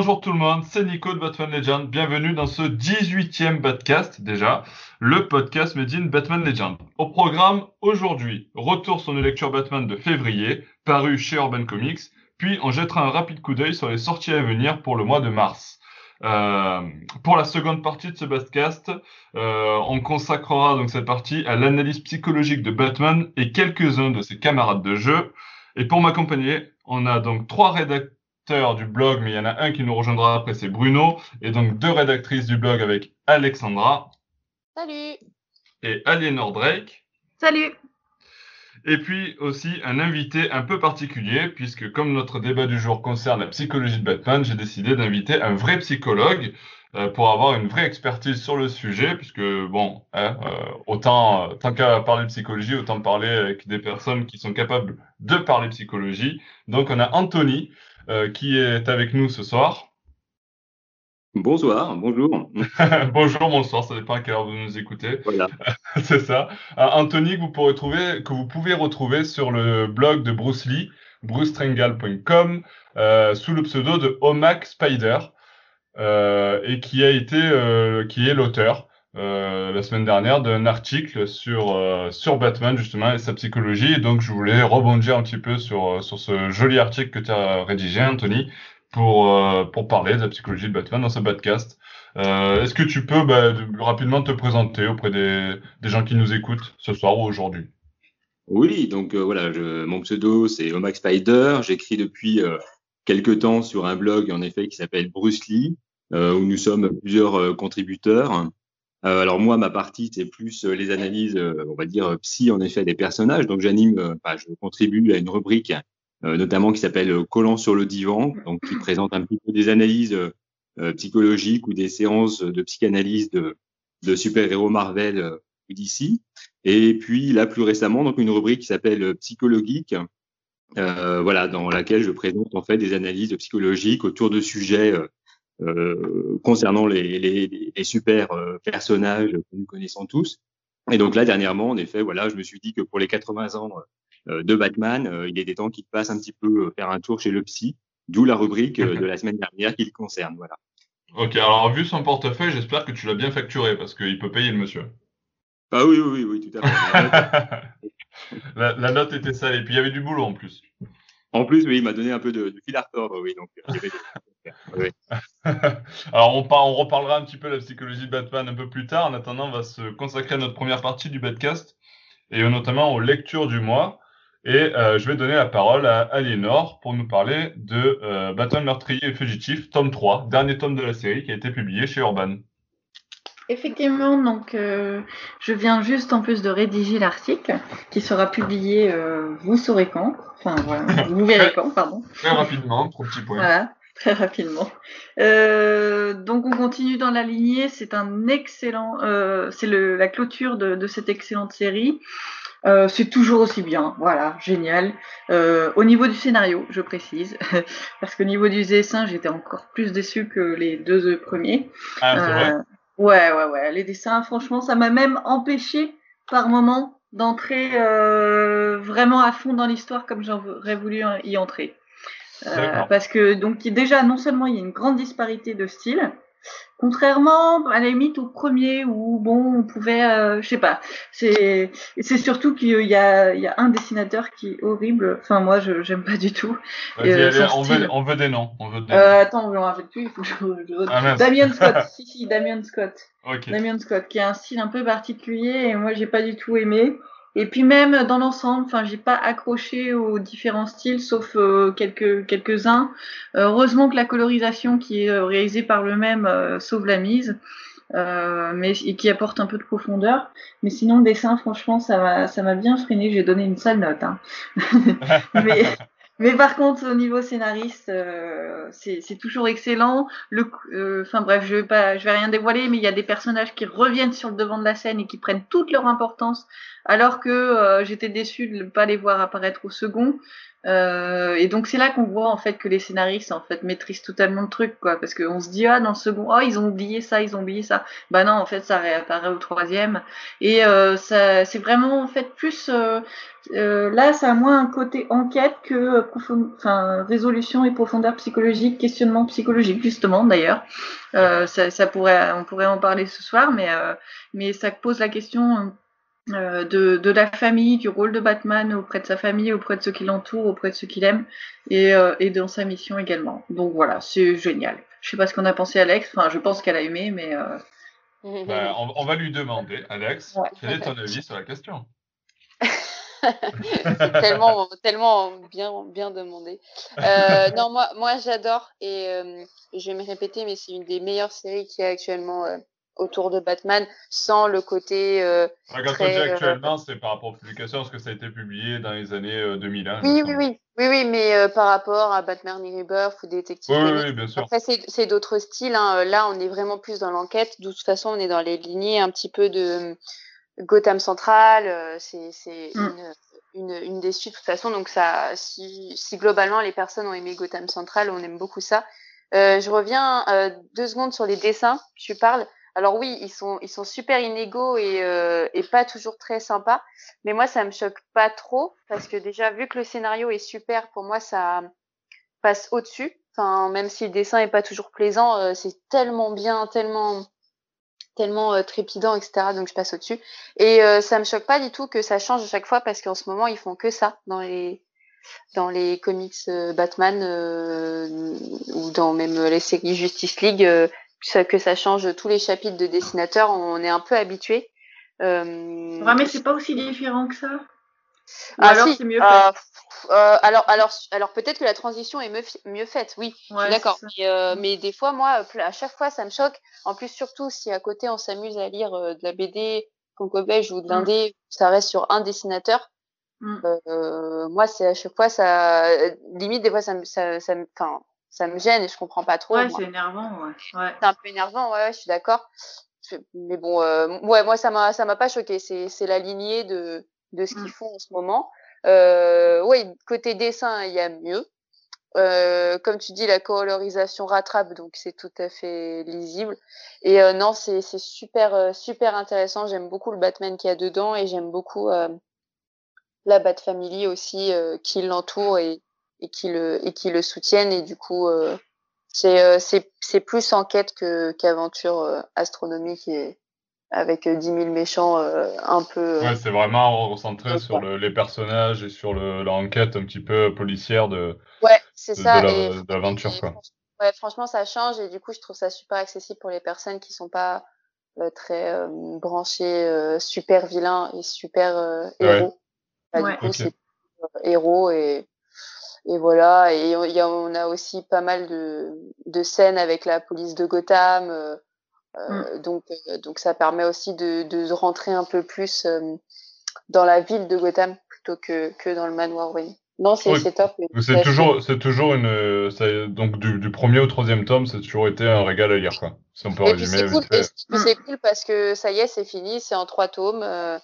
Bonjour tout le monde, c'est Nico de Batman Legend. Bienvenue dans ce 18e podcast déjà, le podcast Made in Batman Legend. Au programme aujourd'hui, retour sur nos lectures Batman de février, paru chez Urban Comics, puis on jettera un rapide coup d'œil sur les sorties à venir pour le mois de mars. Euh, pour la seconde partie de ce podcast, euh, on consacrera donc cette partie à l'analyse psychologique de Batman et quelques-uns de ses camarades de jeu. Et pour m'accompagner, on a donc trois rédacteurs du blog, mais il y en a un qui nous rejoindra après, c'est Bruno, et donc deux rédactrices du blog avec Alexandra. Salut. Et Aliénor Drake. Salut. Et puis aussi un invité un peu particulier, puisque comme notre débat du jour concerne la psychologie de Batman, j'ai décidé d'inviter un vrai psychologue euh, pour avoir une vraie expertise sur le sujet, puisque bon, hein, euh, autant tant qu'à parler psychologie, autant parler avec des personnes qui sont capables de parler psychologie. Donc on a Anthony, euh, qui est avec nous ce soir. Bonsoir, bonjour. bonjour, bonsoir, ça dépend à quelle heure vous nous écoutez. Voilà. C'est ça. Euh, Anthony, que vous, pourrez trouver, que vous pouvez retrouver sur le blog de Bruce Lee, brucetrengal.com, euh, sous le pseudo de Omac Spider, euh, et qui a été, euh, qui est l'auteur euh, la semaine dernière d'un article sur euh, sur Batman justement et sa psychologie. Et donc je voulais rebondir un petit peu sur euh, sur ce joli article que tu as rédigé, Anthony, pour pour parler de la psychologie de Batman dans ce podcast. Est-ce que tu peux bah, rapidement te présenter auprès des des gens qui nous écoutent ce soir ou aujourd'hui? Oui, donc voilà, je, mon pseudo c'est Omax Spider. J'écris depuis quelques temps sur un blog en effet qui s'appelle Bruce Lee, où nous sommes plusieurs contributeurs. Euh, alors moi, ma partie, c'est plus euh, les analyses, euh, on va dire psy en effet des personnages. Donc j'anime, bah, je contribue à une rubrique notamment qui s'appelle Collant sur le divan, donc qui présente un petit peu des analyses psychologiques ou des séances de psychanalyse de, de super-héros Marvel d'ici. Et puis là, plus récemment, donc une rubrique qui s'appelle Psychologique, euh, voilà, dans laquelle je présente en fait des analyses psychologiques autour de sujets euh, concernant les, les, les super euh, personnages que nous connaissons tous. Et donc là, dernièrement, en effet, voilà, je me suis dit que pour les 80 ans euh, de Batman, il était temps qu'il passe un petit peu faire un tour chez le psy, d'où la rubrique de la semaine dernière qui le concerne. Voilà. Ok, alors vu son portefeuille, j'espère que tu l'as bien facturé parce qu'il peut payer le monsieur. Ah oui, oui, oui, tout à fait. la, la, note était salée, et puis il y avait du boulot en plus. En plus, oui, il m'a donné un peu de, de fil à retordre, oui. Donc, oui. Alors, on, on, reparlera un petit peu de la psychologie de Batman un peu plus tard. En attendant, on va se consacrer à notre première partie du Batcast et notamment aux lectures du mois. Et euh, je vais donner la parole à Aliénor pour nous parler de euh, Batman meurtrier et fugitif, tome 3, dernier tome de la série qui a été publié chez Urban. Effectivement, donc euh, je viens juste en plus de rédiger l'article qui sera publié, euh, vous saurez quand, enfin voilà, vous verrez quand, pardon. Très rapidement, trois petits points. Voilà, très rapidement. Euh, donc on continue dans la lignée, c'est un excellent, euh, c'est la clôture de, de, cette excellente série. Euh, c'est toujours aussi bien, voilà, génial. Euh, au niveau du scénario, je précise, parce qu'au niveau du dessin, j'étais encore plus déçu que les deux premiers. Ah, vrai? Ouais, ouais, ouais. Les dessins, franchement, ça m'a même empêché par moment d'entrer euh, vraiment à fond dans l'histoire comme j'aurais voulu y entrer. Euh, parce que donc déjà, non seulement il y a une grande disparité de style, Contrairement à la limite au premier où bon on pouvait, euh, je sais pas, c'est c'est surtout qu'il y a il y a un dessinateur qui est horrible. Enfin moi je j'aime pas du tout. Euh, on, veut, on veut des noms. On veut des euh, attends on me rappelle plus. Il faut que je, je... Ah, Damien Scott. si si Damien Scott. Okay. Damien Scott qui a un style un peu particulier et moi j'ai pas du tout aimé. Et puis même dans l'ensemble, enfin, j'ai pas accroché aux différents styles, sauf euh, quelques quelques uns. Euh, heureusement que la colorisation qui est euh, réalisée par le même euh, sauve la mise, mais et qui apporte un peu de profondeur. Mais sinon, le dessin, franchement, ça m'a ça m'a bien freiné. J'ai donné une sale note. Hein. mais mais par contre, au niveau scénariste, euh, c'est toujours excellent. Le, enfin bref, je vais pas, je vais rien dévoiler, mais il y a des personnages qui reviennent sur le devant de la scène et qui prennent toute leur importance, alors que euh, j'étais déçue de ne pas les voir apparaître au second. Euh, et donc c'est là qu'on voit en fait que les scénaristes en fait maîtrisent totalement le truc quoi, parce qu'on se dit ah dans le second oh ils ont oublié ça, ils ont oublié ça. Bah non en fait ça réapparaît au troisième et euh, ça c'est vraiment en fait plus euh, euh là ça a moins un côté enquête que enfin résolution et profondeur psychologique, questionnement psychologique justement d'ailleurs. Euh, ça, ça, pourrait on pourrait en parler ce soir mais mais ça pose la question euh, de, de, la famille, du rôle de Batman auprès de sa famille, auprès de ceux qui l'entourent, auprès de ceux qu'il aime, et, euh, et, dans sa mission également. Donc voilà, c'est génial. Je sais pas ce qu'on a pensé Alex, enfin je pense qu'elle a aimé, mais... Euh... Bah, on, on, va lui demander, Alex, ouais. quel est ton avis sur la question? C'est tellement, tellement bien, bien demandé. Euh, non, moi, moi j'adore et euh, je vais me répéter, mais c'est une des meilleures séries qui est actuellement euh, autour de Batman sans le côté. Euh, quand très, on dit actuellement, c'est par rapport aux publications, parce que ça a été publié dans les années 2001. Euh, oui, oui, oui, oui, oui, mais euh, par rapport à Batman Rebirth ou Détective. Oui, oui, bien sûr. Après, c'est d'autres styles. Hein. Là, on est vraiment plus dans l'enquête. De toute façon, on est dans les lignées un petit peu de Gotham Central. C'est mm. une, une, une, des suites de toute façon. Donc, ça, si, si globalement les personnes ont aimé Gotham Central, on aime beaucoup ça. Euh, je reviens euh, deux secondes sur les dessins. Tu parles. Alors oui, ils sont ils sont super inégaux et euh, et pas toujours très sympas. Mais moi, ça me choque pas trop parce que déjà vu que le scénario est super, pour moi ça passe au-dessus. Enfin, même si le dessin est pas toujours plaisant, euh, c'est tellement bien, tellement tellement euh, trépidant, etc. Donc je passe au-dessus. Et ça me choque pas du tout que ça change à chaque fois parce qu'en ce moment ils font que ça dans les dans les comics Batman ou dans même les séries Justice League que ça change tous les chapitres de dessinateur, on est un peu habitué. Euh... Ouais, mais c'est pas aussi différent que ça. ah, alors c'est mieux fait. Euh, euh, alors, alors, alors peut-être que la transition est mieux, mieux faite, oui, ouais, d'accord. Mais, euh, mais, des fois, moi, à chaque fois, ça me choque. En plus, surtout si à côté on s'amuse à lire euh, de la BD, Conco Belge ou de l'indé, mm. ça reste sur un dessinateur. Mm. Euh, moi, c'est à chaque fois, ça, limite, des fois, ça, ça, ça, enfin, ça me gêne et je comprends pas trop. Ouais, c'est énervant, ouais. ouais. C'est un peu énervant, ouais, je suis d'accord. Mais bon, euh, ouais, moi ça m'a ça m'a pas choqué. C'est c'est la lignée de de ce qu'ils mm. font en ce moment. Euh, ouais, côté dessin, il y a mieux. Euh, comme tu dis, la colorisation rattrape, donc c'est tout à fait lisible. Et euh, non, c'est c'est super euh, super intéressant. J'aime beaucoup le Batman qu'il y a dedans et j'aime beaucoup la Bat Family aussi qui l'entoure et et qui le et qui le soutiennent et du coup euh, c'est euh, c'est c'est plus enquête que qu'aventure euh, astronomique et avec 10 000 méchants un peu. ouais, c'est vraiment recentré sur le, les personnages et sur le l'enquête un petit peu policière de. Ouais, c'est ça. De l'aventure quoi. Ouais, franchement, ça change et du coup, je trouve ça super accessible pour les personnes qui sont pas très branchées super vilains et super héros. Ouais. Bah, ouais. Du coup, okay. c'est héros et et voilà, et il y a, on a aussi pas mal de, de scènes avec la police de Gotham, euh, mm. donc euh, donc ça permet aussi de, de rentrer un peu plus euh, dans la ville de Gotham plutôt que que dans le manoir Wayne. Non, c'est oui. top. C'est toujours, c'est toujours une, donc du, du, premier au troisième tome, c'est toujours été un régal à lire, quoi. Si on peut et résumer. C'est cool, cool, parce que ça y est, c'est fini, c'est en trois tomes. Euh,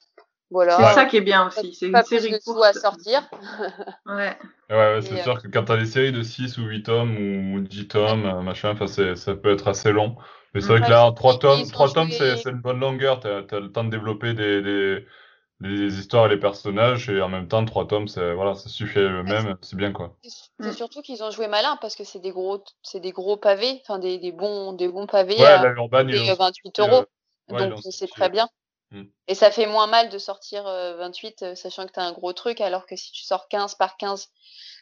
voilà. C'est ça qui est bien aussi. C'est une série de courte. à sortir. ouais. Ouais, ouais c'est sûr que quand tu as des séries de 6 ou 8 tomes ou 10 tomes, euh, machin, enfin, ça peut être assez long. Mais c'est vrai que là, 3 tomes, 3 tomes, c'est une bonne longueur. Tu as, le temps de développer des, des, des, histoires et les personnages. Et en même temps, 3 tomes, voilà, ça suffit eux-mêmes. C'est bien, quoi. C'est surtout qu'ils ont joué malin parce que c'est des gros, c'est des gros pavés, enfin, des, des, bons, des bons pavés. Ouais, à, Urban, et 28 euros. Euh, donc, c'est très bien. Mmh. Et ça fait moins mal de sortir 28 euh, sachant que tu as un gros truc, alors que si tu sors 15 par 15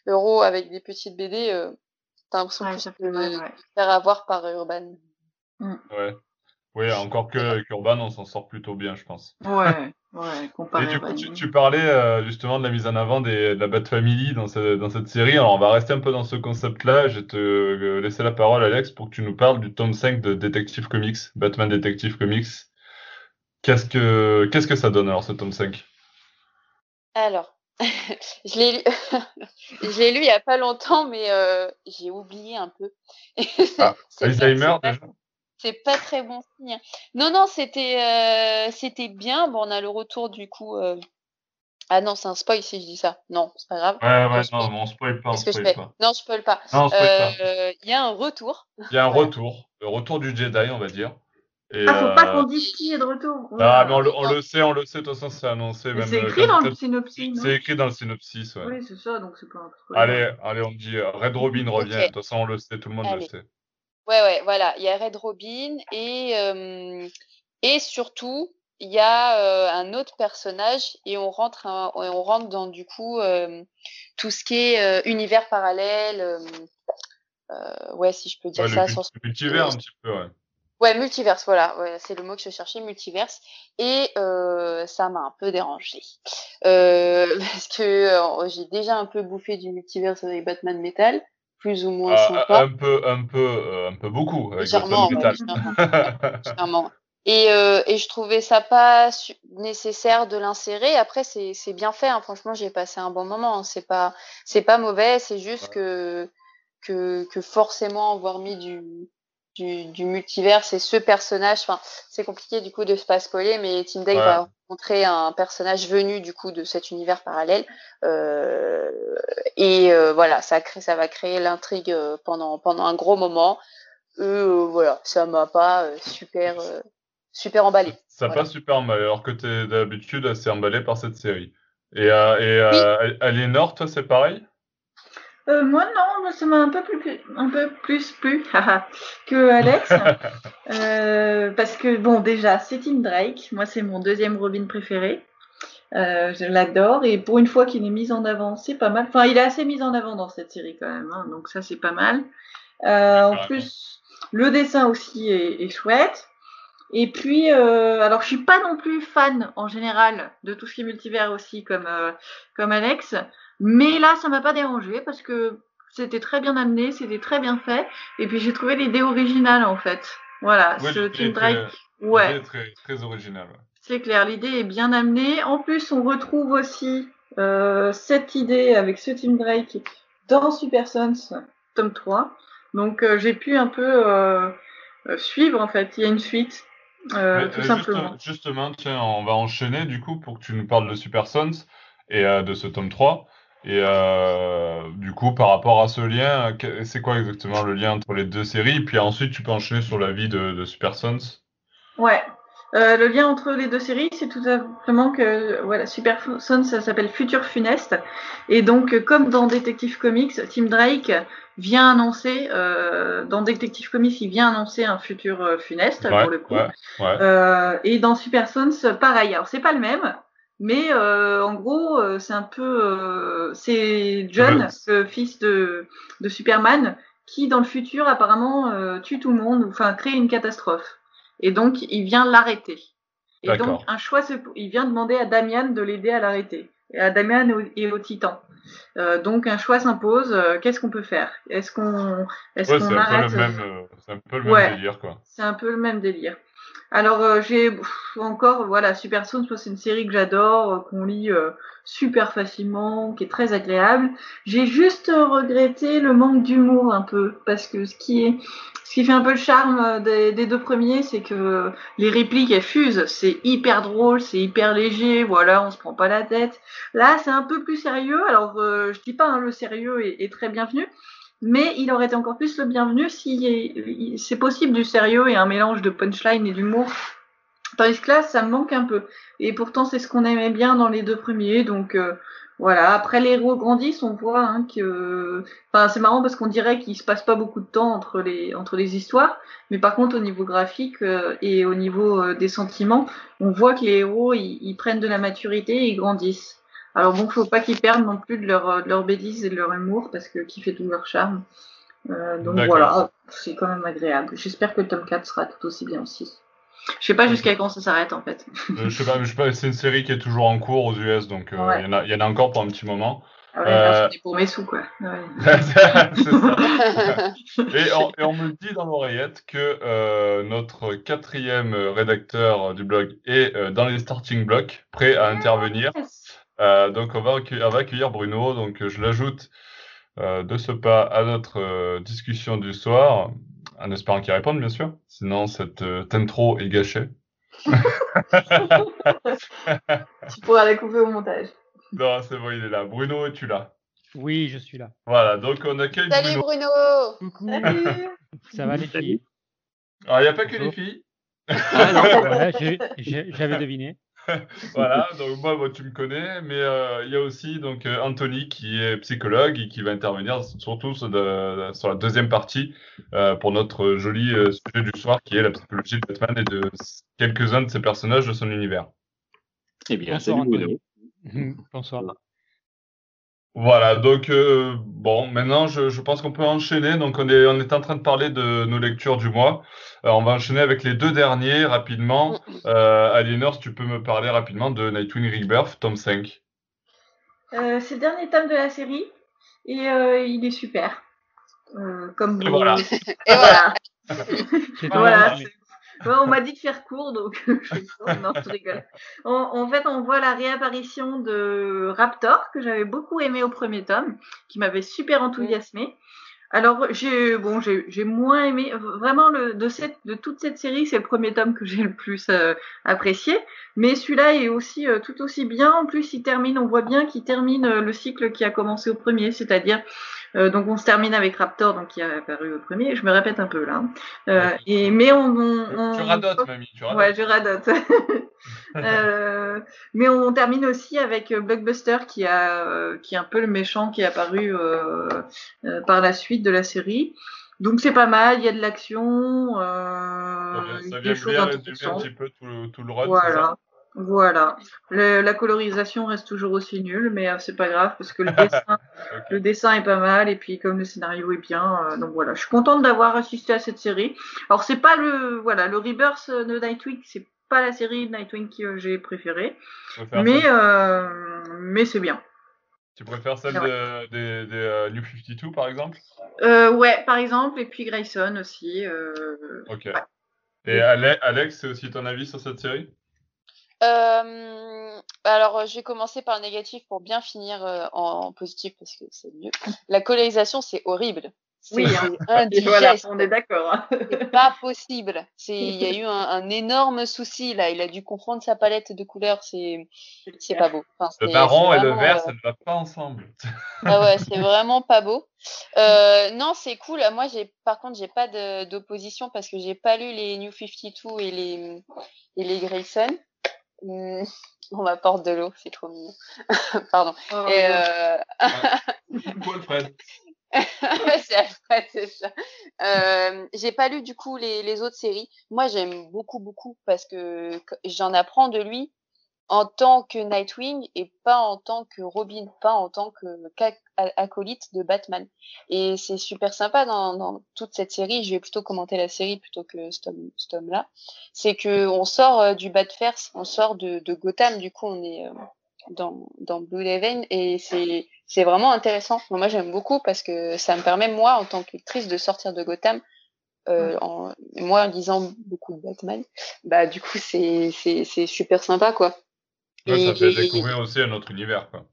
euros avec des petites BD, euh, tu as l'impression ouais, de mal, ouais. faire avoir par Urban. Mmh. Ouais. Oui, encore que Urban, on s'en sort plutôt bien, je pense. Ouais, ouais, comparé Et du coup, tu, tu, parlais euh, justement de la mise en avant des, de la Bat Family dans, ce, dans cette série. Alors, on va rester un peu dans ce concept-là. Je vais te euh, laisser la parole, Alex, pour que tu nous parles du tome 5 de Detective Comics, Batman Detective Comics. Qu'est-ce que, qu'est-ce que ça donne alors ce tome 5 Alors, je l'ai lu... je l'ai lu il y a pas longtemps, mais euh, j'ai oublié un peu. ah, Alzheimer déjà? c'est pas très bon signe. Non, non, c'était euh, c'était bien. Bon, on a le retour du coup euh, Ah non, c'est un spoil si je dis ça. Non, c'est pas grave. Ouais, ouais, non, on spoil pas, on que je pas. Non, je spoil pas. Euh, Il y a un retour. Il y a un Ouais. retour, le retour du Jedi, on va dire. Et, Ah, faut pas euh, qu'on dise qui est de retour. Ah, mais on le, on le sait, on le sait, de toute façon, c'est annoncé. C'est euh, écrit dans le synopsis, C'est écrit dans le synopsis, ouais. Oui, c'est ça, donc c'est pas un spoil. Allez, allez, on dit euh, Red Robin revient. Ok. De toute façon, on le sait, tout le monde le Allez. sait. Ouais, ouais, voilà. Il y a Red Robin et, euh, et surtout, il y a euh, un autre personnage et on rentre, un- on rentre dans du coup euh, tout ce qui est euh, univers parallèle. euh, euh, ouais, si je peux dire Ouais, ça le sans mul- multivers, un petit peu, ouais. Ouais, multiverse, voilà, ouais, c'est le mot que je cherchais, multiverse. Et euh, ça m'a un peu dérangé. Euh, parce que euh, j'ai déjà un peu bouffé du multiverse avec Batman Metal, plus ou moins Ah, sympa. un peu, un peu, un peu beaucoup avec Batman Metal. Et, et je trouvais ça pas nécessaire de l'insérer. Après, c'est c'est bien fait. Hein. Franchement, j'ai passé un bon moment. hein. C'est pas c'est pas mauvais. C'est juste que que que forcément avoir mis du du, du multivers et ce personnage. Enfin, c'est compliqué du coup de se pas spoiler, mais Tim Drake Ouais. va rencontrer un personnage venu du coup de cet univers parallèle. Euh, et euh, voilà, ça crée ça va créer l'intrigue euh, pendant pendant un gros moment. Euh, voilà, ça m'a pas euh, super euh, super emballé. Ça Voilà. passe super emballé, alors que t'es d'habitude assez emballé par cette série. Et, euh, et euh, Aliénor, toi, c'est pareil? Euh, moi, non, moi, ça m'a un peu plus, un peu plus plu que Alex. Euh, parce que, bon, déjà, c'est Tim Drake. Moi, c'est mon deuxième Robin préféré. Euh, je l'adore. Et pour une fois qu'il est mis en avant, c'est pas mal. Enfin, il est assez mis en avant dans cette série quand même. hein, donc, ça, c'est pas mal. Euh, en plus, le dessin aussi est, est chouette. Et puis, euh, alors, je suis pas non plus fan en général de tout ce qui est multivers aussi, comme, euh, comme Alex. Mais là, ça m'a pas dérangé parce que c'était très bien amené, c'était très bien fait. Et puis j'ai trouvé l'idée originale en fait. Voilà, Oui, ce est Drake. très- Ouais, très, très originale. ouais. c'est clair, l'idée est bien amenée. En plus, on retrouve aussi euh, cette idée avec ce Team Drake dans Super Sons tome 3. Donc euh, j'ai pu un peu euh, suivre en fait. Il y a une suite, Mais, tout simplement. juste- justement, tiens, on va enchaîner du coup pour que tu nous parles de Super Sons et de ce tome 3. Et euh, du coup, par rapport à ce lien, c'est quoi exactement le lien entre les deux séries? Puis ensuite, tu peux enchaîner sur la vie de, de Super Sons. Ouais. Euh, le lien entre les deux séries, c'est tout simplement que voilà, Super Sons, ça s'appelle Futur Funeste. Et donc, comme dans Detective Comics, Tim Drake vient annoncer, euh, dans Detective Comics, il vient annoncer un futur funeste, Ouais, pour le coup. ouais, ouais. Et dans Super Sons, pareil. Alors, c'est pas le même, mais euh, en gros, euh, c'est un peu. euh, c'est John, le fils de, de Superman, qui, dans le futur, apparemment, tue tout le monde, enfin, crée une catastrophe. Et donc, il vient l'arrêter. Et donc, un choix, se- il vient demander à Damian de l'aider à l'arrêter. Et à Damian et au, Titan. Donc, un choix s'impose. Qu'est-ce qu'on peut faire? Est-ce qu'on est Ouais, c'est un peu arrête le même, c'est un peu le Ouais. même délire, quoi. c'est un peu le même délire. Alors euh, j'ai encore voilà Super Sons, c'est une série que j'adore, euh, qu'on lit euh, super facilement, qui est très agréable. J'ai juste regretté le manque d'humour un peu parce que ce qui est ce qui fait un peu le charme des, deux premiers, c'est que les répliques elles fusent, c'est hyper drôle, c'est hyper léger, voilà, on se prend pas la tête. Là, c'est un peu plus sérieux. Alors je dis pas hein, le sérieux est très bienvenu, mais il aurait été encore plus le bienvenu si c'est possible du sérieux et un mélange de punchline et d'humour. Tandis que là, ça me manque un peu. Et pourtant, c'est ce qu'on aimait bien dans les deux premiers. Donc euh, voilà. Après, les héros grandissent, on voit hein, que. Enfin, c'est marrant parce qu'on dirait qu'il se passe pas beaucoup de temps entre les entre les histoires. Mais par contre, au niveau graphique euh, et au niveau euh, des sentiments, on voit que les héros ils, ils prennent de la maturité et ils grandissent. Alors bon, faut pas qu'ils perdent non plus de leur, de leur bêtise et de leur humour parce que qui fait tout leur charme. Euh, donc voilà, c'est quand même agréable. J'espère que le tome 4 sera tout aussi bien aussi. Je sais pas jusqu'à quand ça s'arrête en fait. Euh, je sais pas, pas, c'est une série qui est toujours en cours aux US, donc euh, il Ouais. y, en a, il y en a encore pour un petit moment. Ah ouais, Euh, pour mes sous quoi. Ouais. Et on, et on me dit dans l'oreillette que euh, notre quatrième rédacteur du blog est euh, dans les starting blocks, prêt à intervenir. Euh, donc on va, accueillir, on va accueillir Bruno. Donc je l'ajoute euh, de ce pas à notre euh, discussion du soir, en espérant qu'il réponde bien sûr. Sinon cette euh, intro est gâchée. tu pourras la couper au montage. Non, c'est bon, il est là. Bruno, es-tu là? Oui, je suis là. Voilà, donc on accueille Salut Bruno. Bruno Coucou. Salut. Ça va les filles? Alors, il n'y a pas que les filles. Ah, j'avais deviné. Voilà, donc moi, moi, tu me connais, mais euh, il y a aussi donc euh, Anthony qui est psychologue et qui va intervenir surtout sur, de- sur la deuxième partie euh, pour notre joli euh, sujet du soir qui est la psychologie de Batman et de quelques-uns de ses personnages de son univers. Eh bien, Bonsoir, salut Bruno. Bonsoir. Voilà, donc euh, bon, maintenant je, je pense qu'on peut enchaîner. Donc on est, on est en train de parler de nos lectures du mois. Euh, on va enchaîner avec les deux derniers rapidement. Euh, Aliénor, si tu peux me parler rapidement de Nightwing Rebirth, tome 5. Euh, c'est le dernier tome de la série et euh, il est super. Euh, comme Et voilà. Et voilà. C'est Voilà, Ouais, on m'a dit de faire court, donc je. Non, je rigole. En, en fait, on voit la réapparition de Raptor, que j'avais beaucoup aimé au premier tome, qui m'avait super enthousiasmé. Alors, j'ai bon, j'ai j'ai moins aimé. Vraiment, le, de, cette, de toute cette série, c'est le premier tome que j'ai le plus euh, apprécié. Mais celui-là est aussi euh, tout aussi bien. En plus, il termine, on voit bien qu'il termine euh, le cycle qui a commencé au premier, c'est-à-dire euh, donc on se termine avec Raptor, donc qui a apparu au premier. Je me répète un peu là. Euh, et mais on, on, on- Tu radotes, mamie, tu radotes. Ouais, je radote. Euh, mais on termine aussi avec euh, Blockbuster qui a euh, qui est un peu le méchant qui est apparu euh, euh, par la suite de la série. Donc c'est pas mal, il y a de l'action, euh, Très bien. Ça des vient choses bien résumer un petit peu tout le, tout le run, Voilà. Voilà. Le- la colorisation reste toujours aussi nulle, mais euh, c'est pas grave parce que le dessin, le dessin est pas mal et puis comme le scénario est bien, euh, donc voilà. Je suis contente d'avoir assisté à cette série. Alors c'est pas le voilà le Rebirth de Nightwing, c'est pas la série de Nightwing que j'ai préférée, mais euh, mais c'est bien. tu préfères celle de- euh, New 52, par exemple? Ouais, par exemple, et puis Grayson aussi. Ok. Ouais. Et Ale- Alex, c'est aussi ton avis sur cette série? Euh, alors, euh, je vais commencer par le négatif pour bien finir euh, en, en positif parce que c'est mieux. La colorisation, c'est horrible. C'est Oui, hein. Voilà, on est d'accord. hein. C'est pas possible. Il y a eu un, un énorme souci là. Il a dû confondre sa palette de couleurs. C'est, pas beau. Enfin, Le marron et le vert, euh, ça ne va pas ensemble. Ah ouais, c'est vraiment pas beau. Euh, non, c'est cool. Moi, j'ai, par contre, j'ai pas d'opposition parce que j'ai pas lu les New 52 et les, et les Grayson. Hum, On m'apporte de l'eau, c'est trop mignon. Pardon. Oh, Et euh... Paul Fred. c'est Alfred, c'est ça. Euh, j'ai pas lu du coup les, les autres séries. Moi, j'aime beaucoup, beaucoup parce que j'en apprends de lui en tant que Nightwing et pas en tant que Robin, pas en tant que acolyte de Batman. Et c'est super sympa dans, dans toute cette série. Je vais plutôt commenter la série plutôt que ce tome, tome-là. C'est que on sort euh, du Batverse, on sort de, de Gotham. Du coup, on est euh, dans, dans Blue Raven et c'est c'est vraiment intéressant. Moi, j'aime beaucoup parce que ça me permet, moi, en tant que lectrice, de sortir de Gotham. Euh, en, moi, en lisant beaucoup de Batman, bah, du coup, c'est, c'est, c'est super sympa, quoi. Ouais, ça fait et- découvrir aussi un autre univers. Quoi.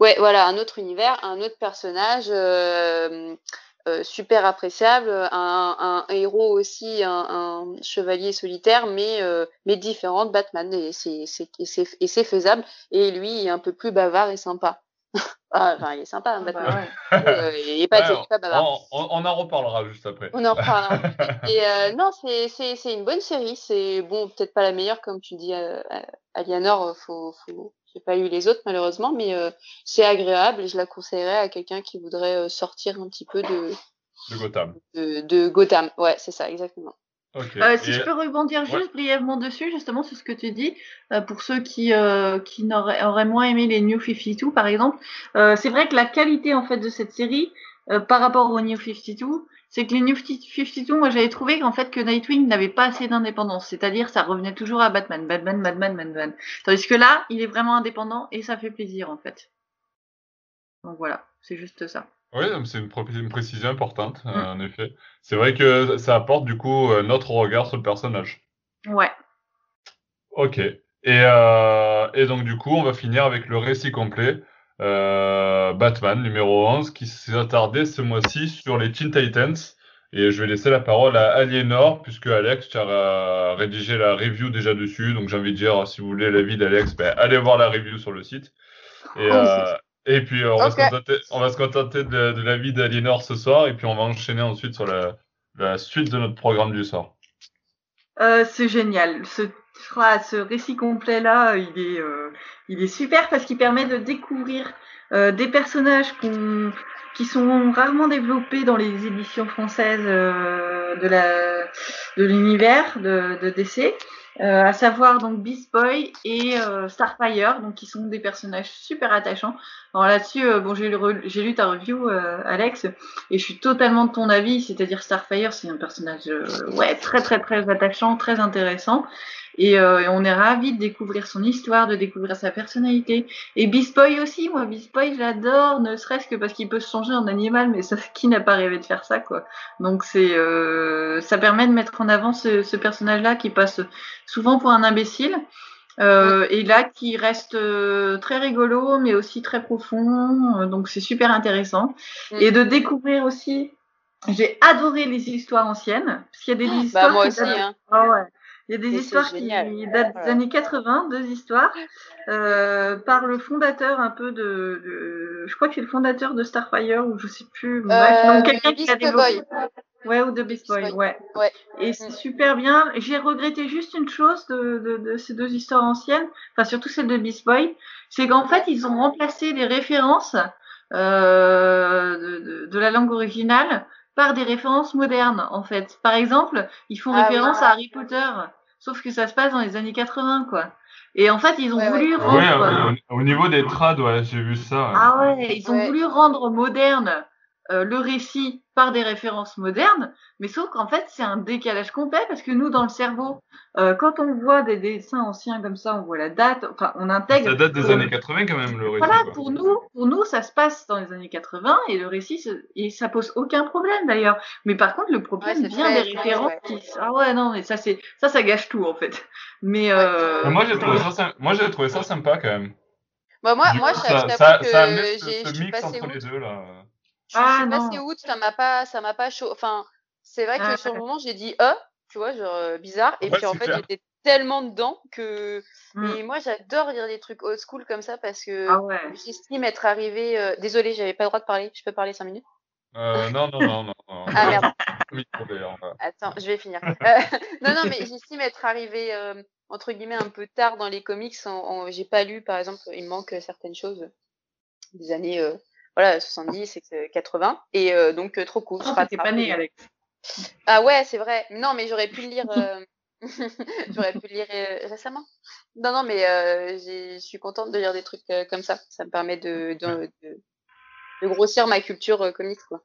Ouais, voilà, un autre univers, un autre personnage euh, euh, super appréciable, un, un héros aussi, un, un chevalier solitaire, mais euh, mais différent de Batman et c'est faisable. Et lui est un peu plus bavard et sympa. Ah, enfin, il est sympa, hein, bah Batman. ouais. Euh, il est pas, Ouais, il pas bavard. on, on- en reparlera juste après. On en reparlera. Et euh, non, c'est c'est c'est une bonne série. C'est bon, peut-être pas la meilleure comme tu dis, euh, Aliénor. Faut faut. J'ai pas lu les autres malheureusement, mais euh, c'est agréable et je la conseillerais à quelqu'un qui voudrait sortir un petit peu de De Gotham. de, de Gotham. Ouais, c'est ça exactement. Euh, si Et- je peux rebondir Ouais. juste brièvement dessus, justement, sur ce que tu dis, euh, pour ceux qui, euh, qui n'auraient auraient moins aimé les New 52, par exemple, euh, c'est vrai que la qualité en fait de cette série euh, par rapport aux New 52, c'est que les New 52, moi j'avais trouvé qu'en fait que Nightwing n'avait pas assez d'indépendance, c'est-à-dire ça revenait toujours à Batman, Batman, Batman, Batman. Tandis que là, il est vraiment indépendant et ça fait plaisir en fait. Donc voilà, c'est juste ça. Oui, c'est une, pré- une précision importante, euh, Mm. en effet. C'est vrai que ça apporte du coup euh, notre regard sur le personnage. Ouais. Ok. Et, euh, et donc du coup, on va finir avec le récit complet. Euh, Batman numéro 11 qui s'est attardé ce mois-ci sur les Teen Titans. Et je vais laisser la parole à Aliénor, puisque Alex, tu as euh, rédigé la review déjà dessus. Donc j'ai envie de dire, si vous voulez l'avis d'Alex, ben, allez voir la review sur le site. Et, euh, et puis, euh, on, va se contenter, on va se contenter de, de la vie d'Aliénor ce soir, et puis on va enchaîner ensuite sur la, la suite de notre programme du soir. Euh, c'est génial. Ce, ah, ce récit complet là, il est, euh, il est super parce qu'il permet de découvrir euh, des personnages qui sont rarement développés dans les éditions françaises de l'univers de, de DC, euh, à savoir donc Beast Boy et euh, Starfire, donc qui sont des personnages super attachants. Alors là-dessus, euh, bon, j'ai lu, j'ai lu ta review, euh, Alex, et je suis totalement de ton avis, c'est-à-dire Starfire, c'est un personnage euh, ouais très très très attachant, très intéressant, et, euh, et on est ravis de découvrir son histoire, de découvrir sa personnalité. Et Beast Boy aussi, moi Beast Boy j'adore, ne serait-ce que parce qu'il peut se changer en animal, mais ça, qui n'a pas rêvé de faire ça quoi. Donc c'est euh, ça permet de mettre en avant ce, ce personnage-là qui passe souvent pour un imbécile. Euh, et là qui reste euh, très rigolo mais aussi très profond euh, donc c'est super intéressant Mm. et de découvrir aussi j'ai adoré les histoires anciennes parce qu'il y a des histoires Bah, moi aussi, hein. Ah ouais. Il y a des histoires qui datent des années 80, deux histoires, euh, par le fondateur un peu de, de- je crois que c'est le fondateur de Starfire ou je sais plus, bref, Euh, quelqu'un qui a développé. Ouais, ou de Beast Boy, ouais. Ouais. Et c'est Mm. super bien. J'ai regretté juste une chose de, de, de ces deux histoires anciennes, enfin surtout celle de Beast Boy, c'est qu'en fait ils ont remplacé les références euh, de, de la langue originale par des références modernes en fait. Par exemple, ils font Ah référence à Harry Potter, sauf que ça se passe dans les années 80 quoi. Et en fait ils ont Ouais, voulu Ouais, rendre au, au niveau des trades, ouais, j'ai vu ça. ouais. ah ouais, ils ont Ouais. voulu rendre moderne euh, le récit par des références modernes, mais sauf qu'en fait c'est un décalage complet parce que nous dans le cerveau, euh, quand on voit des dessins anciens comme ça, on voit la date, enfin on intègre. Ça date des euh, années 80 quand même, le récit. Voilà, quoi. pour nous, pour nous, ça se passe dans les années 80 et le récit, et ça pose aucun problème d'ailleurs. Mais par contre, le problème Ouais, c'est vient des références ouais. qui, ah ouais, non, mais ça c'est, ça, ça gâche tout en fait. Mais euh, moi, j'ai trouvé ça, sym- moi, j'ai trouvé ça sympa quand même. Bah, moi, Du moi, coup, je, ça, je ça, t'avoue que ça a ce, mix entre les deux là. Je, Ah, suis non. passée outre, ça m'a pas, ça m'a pas chaud. Enfin, c'est vrai que Ah, sur le moment, j'ai dit, oh, tu vois, genre euh, bizarre. Et Ouais, puis en fait, j'étais tellement dedans que. Mm. Et moi, j'adore lire des trucs old school comme ça parce que ah ouais. j'estime être arrivée. euh, Désolée, j'avais pas le droit de parler. Je peux parler cinq minutes? Euh, non, non, non, non. non. Ah merde. Voilà. Attends, je vais finir. Euh, non, non, mais j'estime être arrivée euh, entre guillemets un peu tard dans les comics. En, en- j'ai pas lu, par exemple, il me manque certaines choses des années euh, voilà 70 et que- 80 et euh, donc euh, trop cool. je Oh, t'étais rattrape pas né, Alex. Ah ouais, c'est vrai. Non, mais j'aurais pu le lire. euh, j'aurais pu le lire euh, récemment. Non, non, mais euh, je suis contente de lire des trucs euh, comme ça. Ça me permet de, de, de, de grossir ma culture euh, comics, quoi.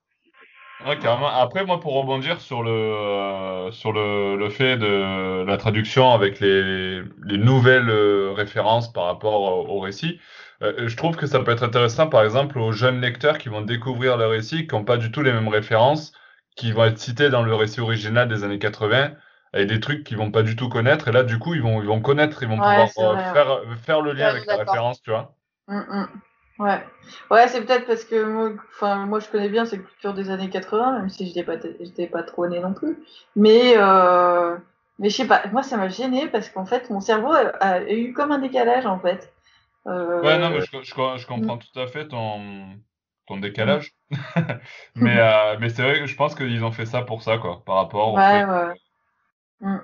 Ouais, carrément. Après, moi, pour rebondir sur le, euh, sur le, le fait de la traduction avec les, les nouvelles euh, références par rapport au, au récit, euh, je trouve que ça peut être intéressant, par exemple, aux jeunes lecteurs qui vont découvrir le récit, qui n'ont pas du tout les mêmes références, qui vont être cités dans le récit original des années 80, et des trucs qu'ils vont pas du tout connaître. Et là, du coup, ils vont, ils vont connaître, ils vont Ouais, pouvoir euh, vrai. faire, faire le lien avec la référence, tu vois. Mm, mm. Ouais, ouais, c'est peut-être parce que moi, enfin, moi je connais bien cette culture des années 80, même si j'étais pas, j'étais pas trop née non plus. Mais, euh, mais je sais pas, moi ça m'a gêné parce qu'en fait mon cerveau a, a eu comme un décalage en fait. Euh, Ouais, non, mais je, je, je comprends tout à fait ton, ton décalage. mais euh, mais c'est vrai que je pense qu'ils ont fait ça pour ça, quoi, par rapport au ouais, fait- ouais. Mm.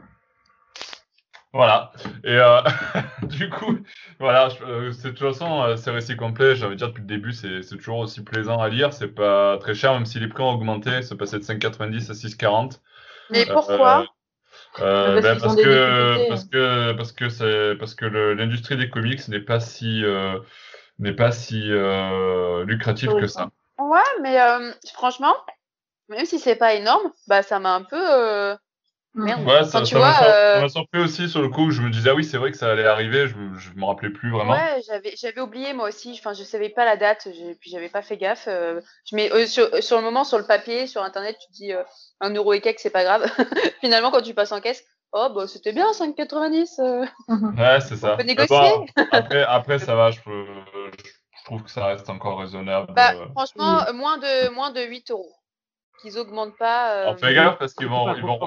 Voilà. Et euh, du coup, voilà, je- euh, de toute façon, euh, ces récits complets, j'avais dit depuis le début, c'est toujours aussi plaisant à lire. C'est pas très cher, même si les prix ont augmenté, c'est passé de 5,90 à 6,40. Mais Euh, pourquoi? Euh, Parce ben, qu'ils parce, des que, difficultés. parce que parce que c'est parce que l'industrie des comics n'est pas si euh, n'est pas si euh, lucrative que ça. Ouais, mais euh, franchement, même si c'est pas énorme, bah ça m'a un peu. Merde. Ouais, ça, tu vois, euh, ça m'a surpris aussi sur le coup. Je me disais ah oui, c'est vrai que ça allait arriver. Je, je me rappelais plus vraiment. Ouais, j'avais j'avais oublié moi aussi. Enfin, je savais pas la date. j'ai- Puis j'avais pas fait gaffe. euh, je mets euh, sur, sur le moment sur le papier, sur internet, tu te dis euh, un euro et quelques, c'est pas grave. Finalement, quand tu passes en caisse, oh bah c'était bien 5,90. euh. Ouais, c'est ça. peut Mais négocier. bon, après, après, ça va. Je, peux, je trouve que ça reste encore raisonnable. Bah franchement, moins de moins de 8 euros. Qu'ils augmentent pas. euh, On fait gaffe parce qu'ils vont, ils vont,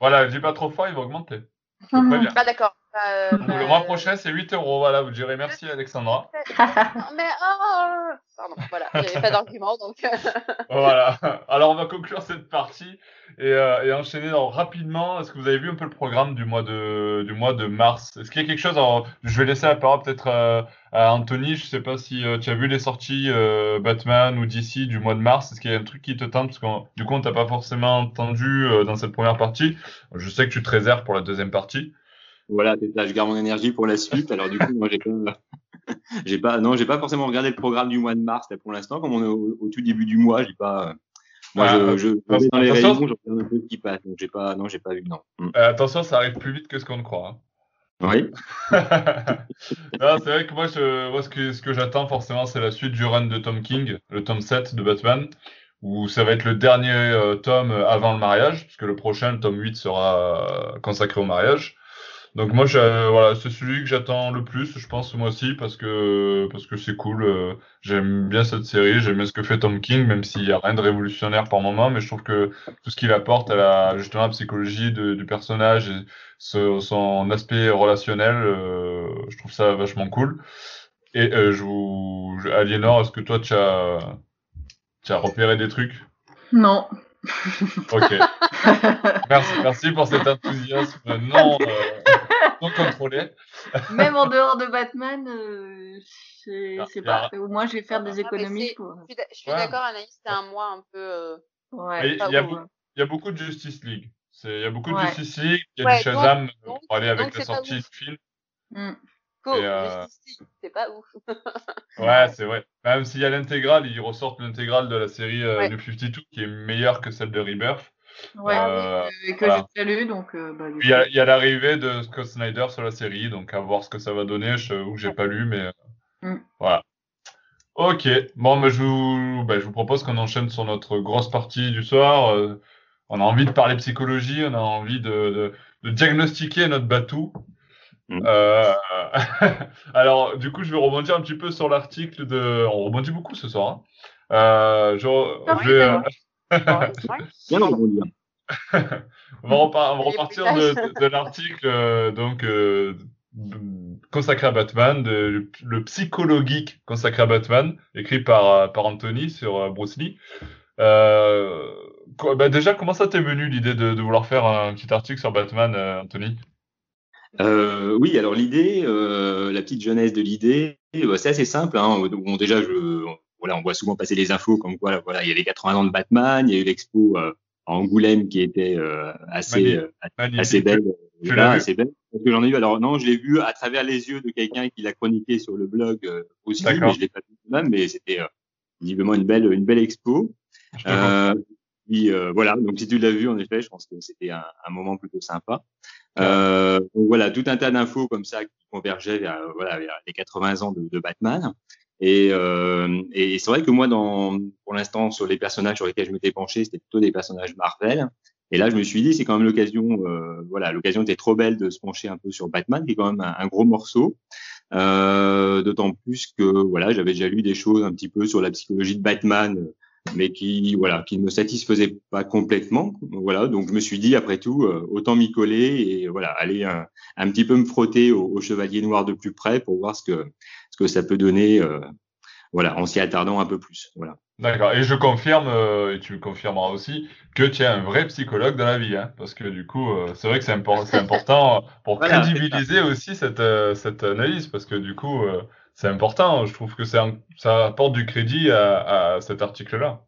voilà, dis pas trop fort, ils vont augmenter. Ah d'accord. Bah, bah, le mois prochain, c'est 8 euros. Voilà, vous direz merci Alexandra. Mais oh, pardon, voilà, j'avais pas d'argument donc. euh, Voilà. Alors, on va conclure cette partie et, euh, et enchaîner alors, rapidement. Est-ce que vous avez vu un peu le programme du mois de, du mois de mars? Est-ce qu'il y a quelque chose? Alors, Je vais laisser la parole peut-être euh, à Anthony. Je sais pas si euh, tu as vu les sorties euh, Batman ou DC du mois de mars. Est-ce qu'il y a un truc qui te tente? Parce que du coup, on t'a pas forcément entendu euh, dans cette première partie. Je sais que tu te réserves pour la deuxième partie. Voilà, c'est ça, je garde mon énergie pour la suite. Alors du coup, moi, j'ai pas, j'ai pas, non, j'ai pas forcément regardé le programme du mois de mars là pour l'instant. Comme on est au, au tout début du mois, j'ai pas. Moi, Ah, je, je, je dans les rayons, je regarde un peu ce qui passe. Donc j'ai pas, non, j'ai pas vu, non. Mm. Euh, attention, ça arrive plus vite que ce qu'on ne croit. hein. Oui. non, c'est vrai que moi, je, moi ce que, ce que j'attends forcément, c'est la suite du run de Tom King, le tome 7 de Batman, où ça va être le dernier euh, tome avant le mariage, puisque le prochain, le tome 8, sera euh, consacré au mariage. Donc moi, je, voilà, c'est celui que j'attends le plus, je pense, moi aussi, parce que parce que c'est cool. euh, j'aime bien cette série, j'aime bien ce que fait Tom King, même s'il y a rien de révolutionnaire par moment, mais je trouve que tout ce qu'il apporte à la justement à la psychologie de- du personnage et ce- son aspect relationnel, euh, je trouve ça vachement cool. Et euh, je vous, je- Aliénor, est-ce que toi tu as tu as repéré des trucs? Non. Ok. Merci, merci pour cet enthousiasme non, euh, Même en dehors de Batman, euh, je sais y pas. a- Au moins, je vais faire des Ah, économies c'est- pour. Je suis d'accord, Anaïs, c'est un mois un peu. euh, Ouais. Pas il y a beaucoup- Il y a beaucoup de Justice League. C'est, il y a beaucoup de. Justice League, il y a Ouais, du Shazam donc- pour aller avec la c'est pas sortie du film. Mm. Et, euh, Justice League, c'est pas ouf. Ouais, c'est vrai. Même s'il y a l'intégrale, ils ressortent l'intégrale de la série euh, Ouais. New 52 qui est meilleure que celle de Rebirth. Ouais. Euh, Euh, que voilà. j'ai déjà lu, donc. euh, bah, il y a, coup. il y a l'arrivée de Scott Snyder sur la série, donc à voir ce que ça va donner. Je ou que j'ai pas lu, mais euh, Mm. voilà. Ok. Bon, mais je vous, bah, je vous propose qu'on enchaîne sur notre grosse partie du soir. Euh, on a envie de parler psychologie, on a envie de, de, de diagnostiquer notre batou. Mm. Euh, alors, du coup, je vais rebondir un petit peu sur l'article de. On rebondit beaucoup ce soir. hein. Euh, je, Ah je oui, vais, Bien on va, on repartir de, l'article euh, donc euh, consacré à Batman, de, le psychologique consacré à Batman, écrit par, euh, par Anthony sur euh, Bruce Lee. Euh, bah déjà, comment ça t'est venu l'idée de, de vouloir faire un petit article sur Batman, euh, Anthony? Euh, oui, alors l'idée, euh, la petite jeunesse de l'idée, c'est assez simple. Hein. Bon, déjà, je, voilà, on voit souvent passer les infos comme quoi, voilà, il y a les 80 ans de Batman, il y a eu l'expo euh, à Angoulême qui était euh, assez, Magnifique. euh, assez belle. assez belle. Parce que j'en ai vu. Alors non, je l'ai vu à travers les yeux de quelqu'un qui l'a chroniqué sur le blog euh, aussi, mais je l'ai pas vu même. Mais c'était euh, visiblement une belle, une belle expo. Je. Euh, puis euh, voilà, donc si tu l'as vu, en effet, je pense que c'était un, un moment plutôt sympa. Euh, donc voilà, tout un tas d'infos comme ça qui convergeaient vers, euh, voilà, vers les 80 ans de, de Batman. Et, euh, et c'est vrai que moi, dans, pour l'instant, sur les personnages sur lesquels je m'étais penché, c'était plutôt des personnages Marvel. Et là, je me suis dit, c'est quand même l'occasion, euh, voilà, l'occasion était trop belle de se pencher un peu sur Batman, qui est quand même un, gros morceau. Euh, D'autant plus que, voilà, j'avais déjà lu des choses un petit peu sur la psychologie de Batman, mais qui, voilà, qui ne me satisfaisaient pas complètement. Voilà, donc je me suis dit, après tout, euh, autant m'y coller et voilà, aller un, un petit peu me frotter au, au Chevalier Noir de plus près pour voir ce que ce que ça peut donner. euh, voilà, en s'y attardant un peu plus. Voilà. D'accord. Et je confirme, euh, et tu me confirmeras aussi, que tu es un vrai psychologue dans la vie, hein, parce que du coup, euh, c'est vrai que c'est impor- c'est important pour Voilà, crédibiliser aussi cette, euh, cette analyse, parce que du coup, euh, c'est important. Je trouve que ça apporte du crédit à, à cet article-là.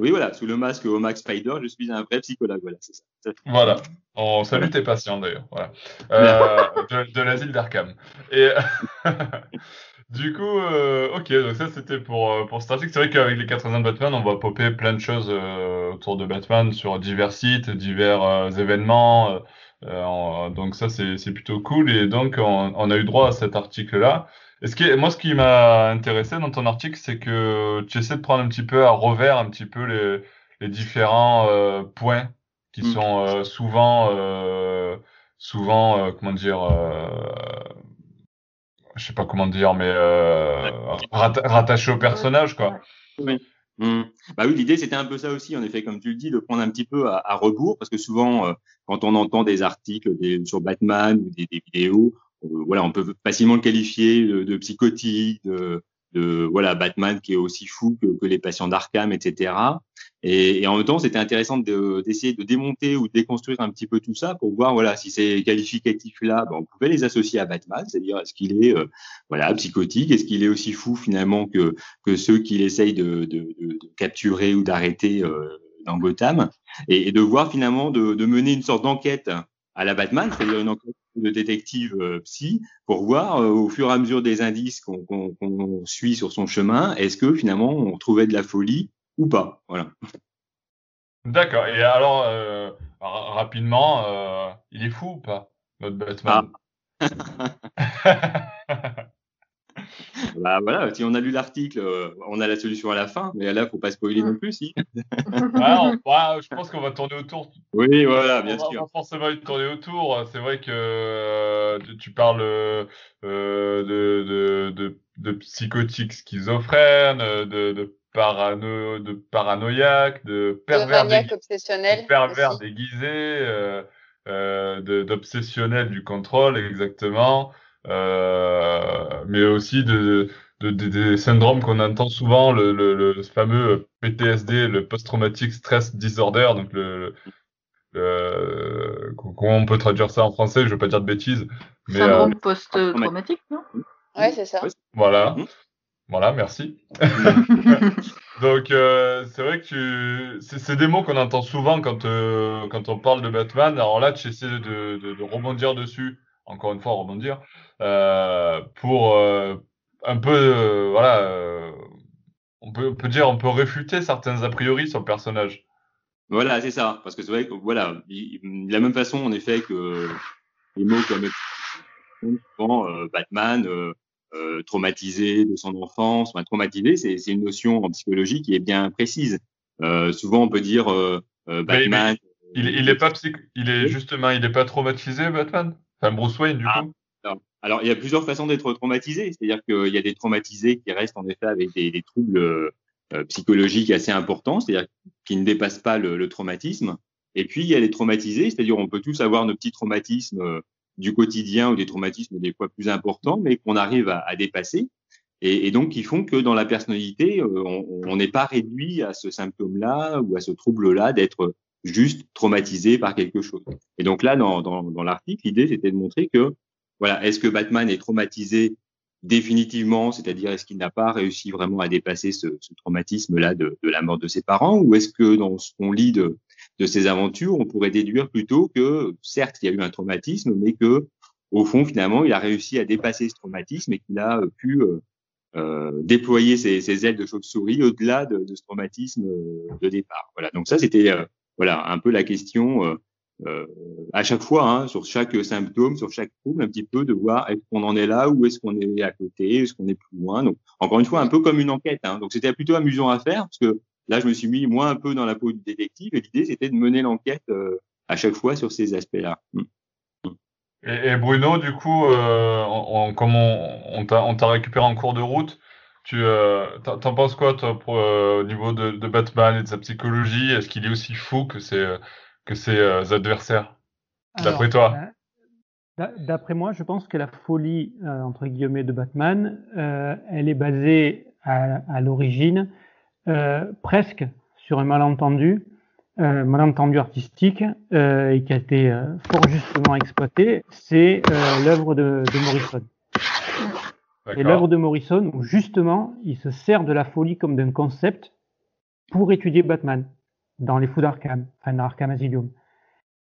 Oui, voilà, sous le masque Omax Spider, je suis un vrai psychologue. Voilà, c'est ça. Voilà. On salue tes patients d'ailleurs. Voilà. Euh, de, de l'asile d'Arkham. Et du coup, euh, ok, donc ça c'était pour, euh, pour cet article. C'est vrai qu'avec les 80 de Batman, on va popper plein de choses euh, autour de Batman sur divers sites, divers événements. en- donc ça c'est c'est plutôt cool. Et donc on, on a eu droit à cet article-là. Et ce qui est- moi, ce qui m'a intéressé dans ton article, c'est que tu essaies de prendre un petit peu à revers un petit peu les, les différents euh, points qui Mm. sont euh, souvent, euh, souvent, euh, comment dire, euh, je sais pas comment dire, mais euh, rat- rattachés au personnage, quoi. Oui. Mmh. Bah oui, l'idée c'était un peu ça aussi, en effet, comme tu le dis, de prendre un petit peu à, à rebours, parce que souvent, euh, quand on entend des articles des, sur Batman ou des, des vidéos, voilà, on peut facilement le qualifier de, psychotique, de, de voilà Batman qui est aussi fou que, que les patients d'Arkham, etc. Et, et, en même temps, c'était intéressant d'essayer de, démonter ou de déconstruire un petit peu tout ça pour voir voilà si ces qualificatifs-là, ben, on pouvait les associer à Batman, c'est-à-dire est-ce qu'il est, euh, voilà psychotique, est-ce qu'il est aussi fou finalement que que ceux qu'il essaye de, de, de, capturer ou d'arrêter euh, dans Gotham, et, et, de voir finalement de, de mener une sorte d'enquête à la Batman, c'est-à-dire une enquête de détective euh, psy, pour voir euh, au fur et à mesure des indices qu'on qu qu suit sur son chemin, est-ce que finalement on trouvait de la folie ou pas? Voilà. D'accord. Et alors, euh, rapidement, il est fou ou pas, notre Batman? Ah. bah voilà, si on a lu l'article, euh, on a la solution à la fin, mais là, faut pas spoiler non plus, si. ouais, on, ouais, je pense qu'on va tourner autour. Oui, voilà, bien on sûr. On va forcément tourner autour. C'est vrai que euh, tu parles euh, de, de, de, de, psychotique schizophrène, de, de parano, de paranoïaque, de pervers, de obsessionnel, de pervers déguisé, euh, euh, d'obsessionnel du contrôle, exactement. Euh, mais aussi de, de, de des syndromes qu'on entend souvent, le, le, le, fameux PTSD, le post-traumatic stress disorder, donc le, le, comment on peut traduire ça en français? Je veux pas dire de bêtises. Mais, Syndrome euh, post-traumatique, non? Ouais, c'est ça. Voilà. Mmh. Voilà, merci. Donc euh, c'est vrai que c'est des mots qu'on entend souvent quand euh, quand on parle de Batman. Alors là, tu essaies de, de, de, rebondir dessus, encore une fois rebondir, euh, pour euh, un peu euh, voilà, on peut on peut dire on peut réfuter certains a priori sur le personnage. Voilà, c'est ça, parce que c'est vrai que voilà, de la même façon en effet que les mots comme Batman euh, traumatisé de son enfance. Enfin, traumatisé, c'est une notion en psychologie qui est bien précise. Euh, souvent, on peut dire euh, Batman. Mais, mais il, il est pas psych... il est justement, il est pas traumatisé, Batman? Enfin, Bruce Wayne, du ah, coup? Alors, alors, il y a plusieurs façons d'être traumatisé. C'est-à-dire qu'il y a des traumatisés qui restent en effet avec des, des troubles euh, psychologiques assez importants, c'est-à-dire qui ne dépassent pas le, le, traumatisme. Et puis, il y a les traumatisés, c'est-à-dire on peut tous avoir nos petits traumatismes du quotidien ou des traumatismes des fois plus importants, mais qu'on arrive à, à dépasser. Et, et, donc, qui font que dans la personnalité, euh, on n'est pas réduit à ce symptôme-là ou à ce trouble-là d'être juste traumatisé par quelque chose. Et donc là, dans, dans, dans l'article, l'idée, c'était de montrer que, voilà, est-ce que Batman est traumatisé définitivement, c'est-à-dire est-ce qu'il n'a pas réussi vraiment à dépasser ce, ce traumatisme-là de, de, la mort de ses parents, ou est-ce que dans ce qu'on lit de, de ses aventures, on pourrait déduire plutôt que, certes, il y a eu un traumatisme, mais que, au fond, finalement, il a réussi à dépasser ce traumatisme et qu'il a pu euh, euh, déployer ses, ses, ailes de chauve-souris au-delà de, de, ce traumatisme de départ. Voilà. Donc ça, c'était euh, voilà un peu la question euh, à chaque fois, hein, sur chaque symptôme, sur chaque trouble, un petit peu de voir est-ce qu'on en est là ou est-ce qu'on est à côté, est-ce qu'on est plus loin. Donc encore une fois, un peu comme une enquête. Hein. Donc c'était plutôt amusant à faire parce que Là, je me suis mis moi un peu dans la peau du détective et l'idée c'était de mener l'enquête euh, à chaque fois sur ces aspects-là. Mm. Et, Bruno, du coup, euh, on, comme on, on t'a récupéré en cours de route, tu euh, t'en penses quoi toi pour, euh, au niveau de, de, Batman et de sa psychologie? Est-ce qu'il est aussi fou que ses que ses euh, adversaires? D'après toi? D'après moi, je pense que la folie euh, entre guillemets de Batman, elle est basée à, à l'origine euh, presque sur un malentendu, euh, malentendu artistique euh, et qui a été euh, fort justement exploité, c'est euh, l'œuvre de, de, Morrison. Et l'œuvre de Morrison où justement il se sert de la folie comme d'un concept pour étudier Batman dans les fous d'Arkham, enfin dans Arkham Asylum.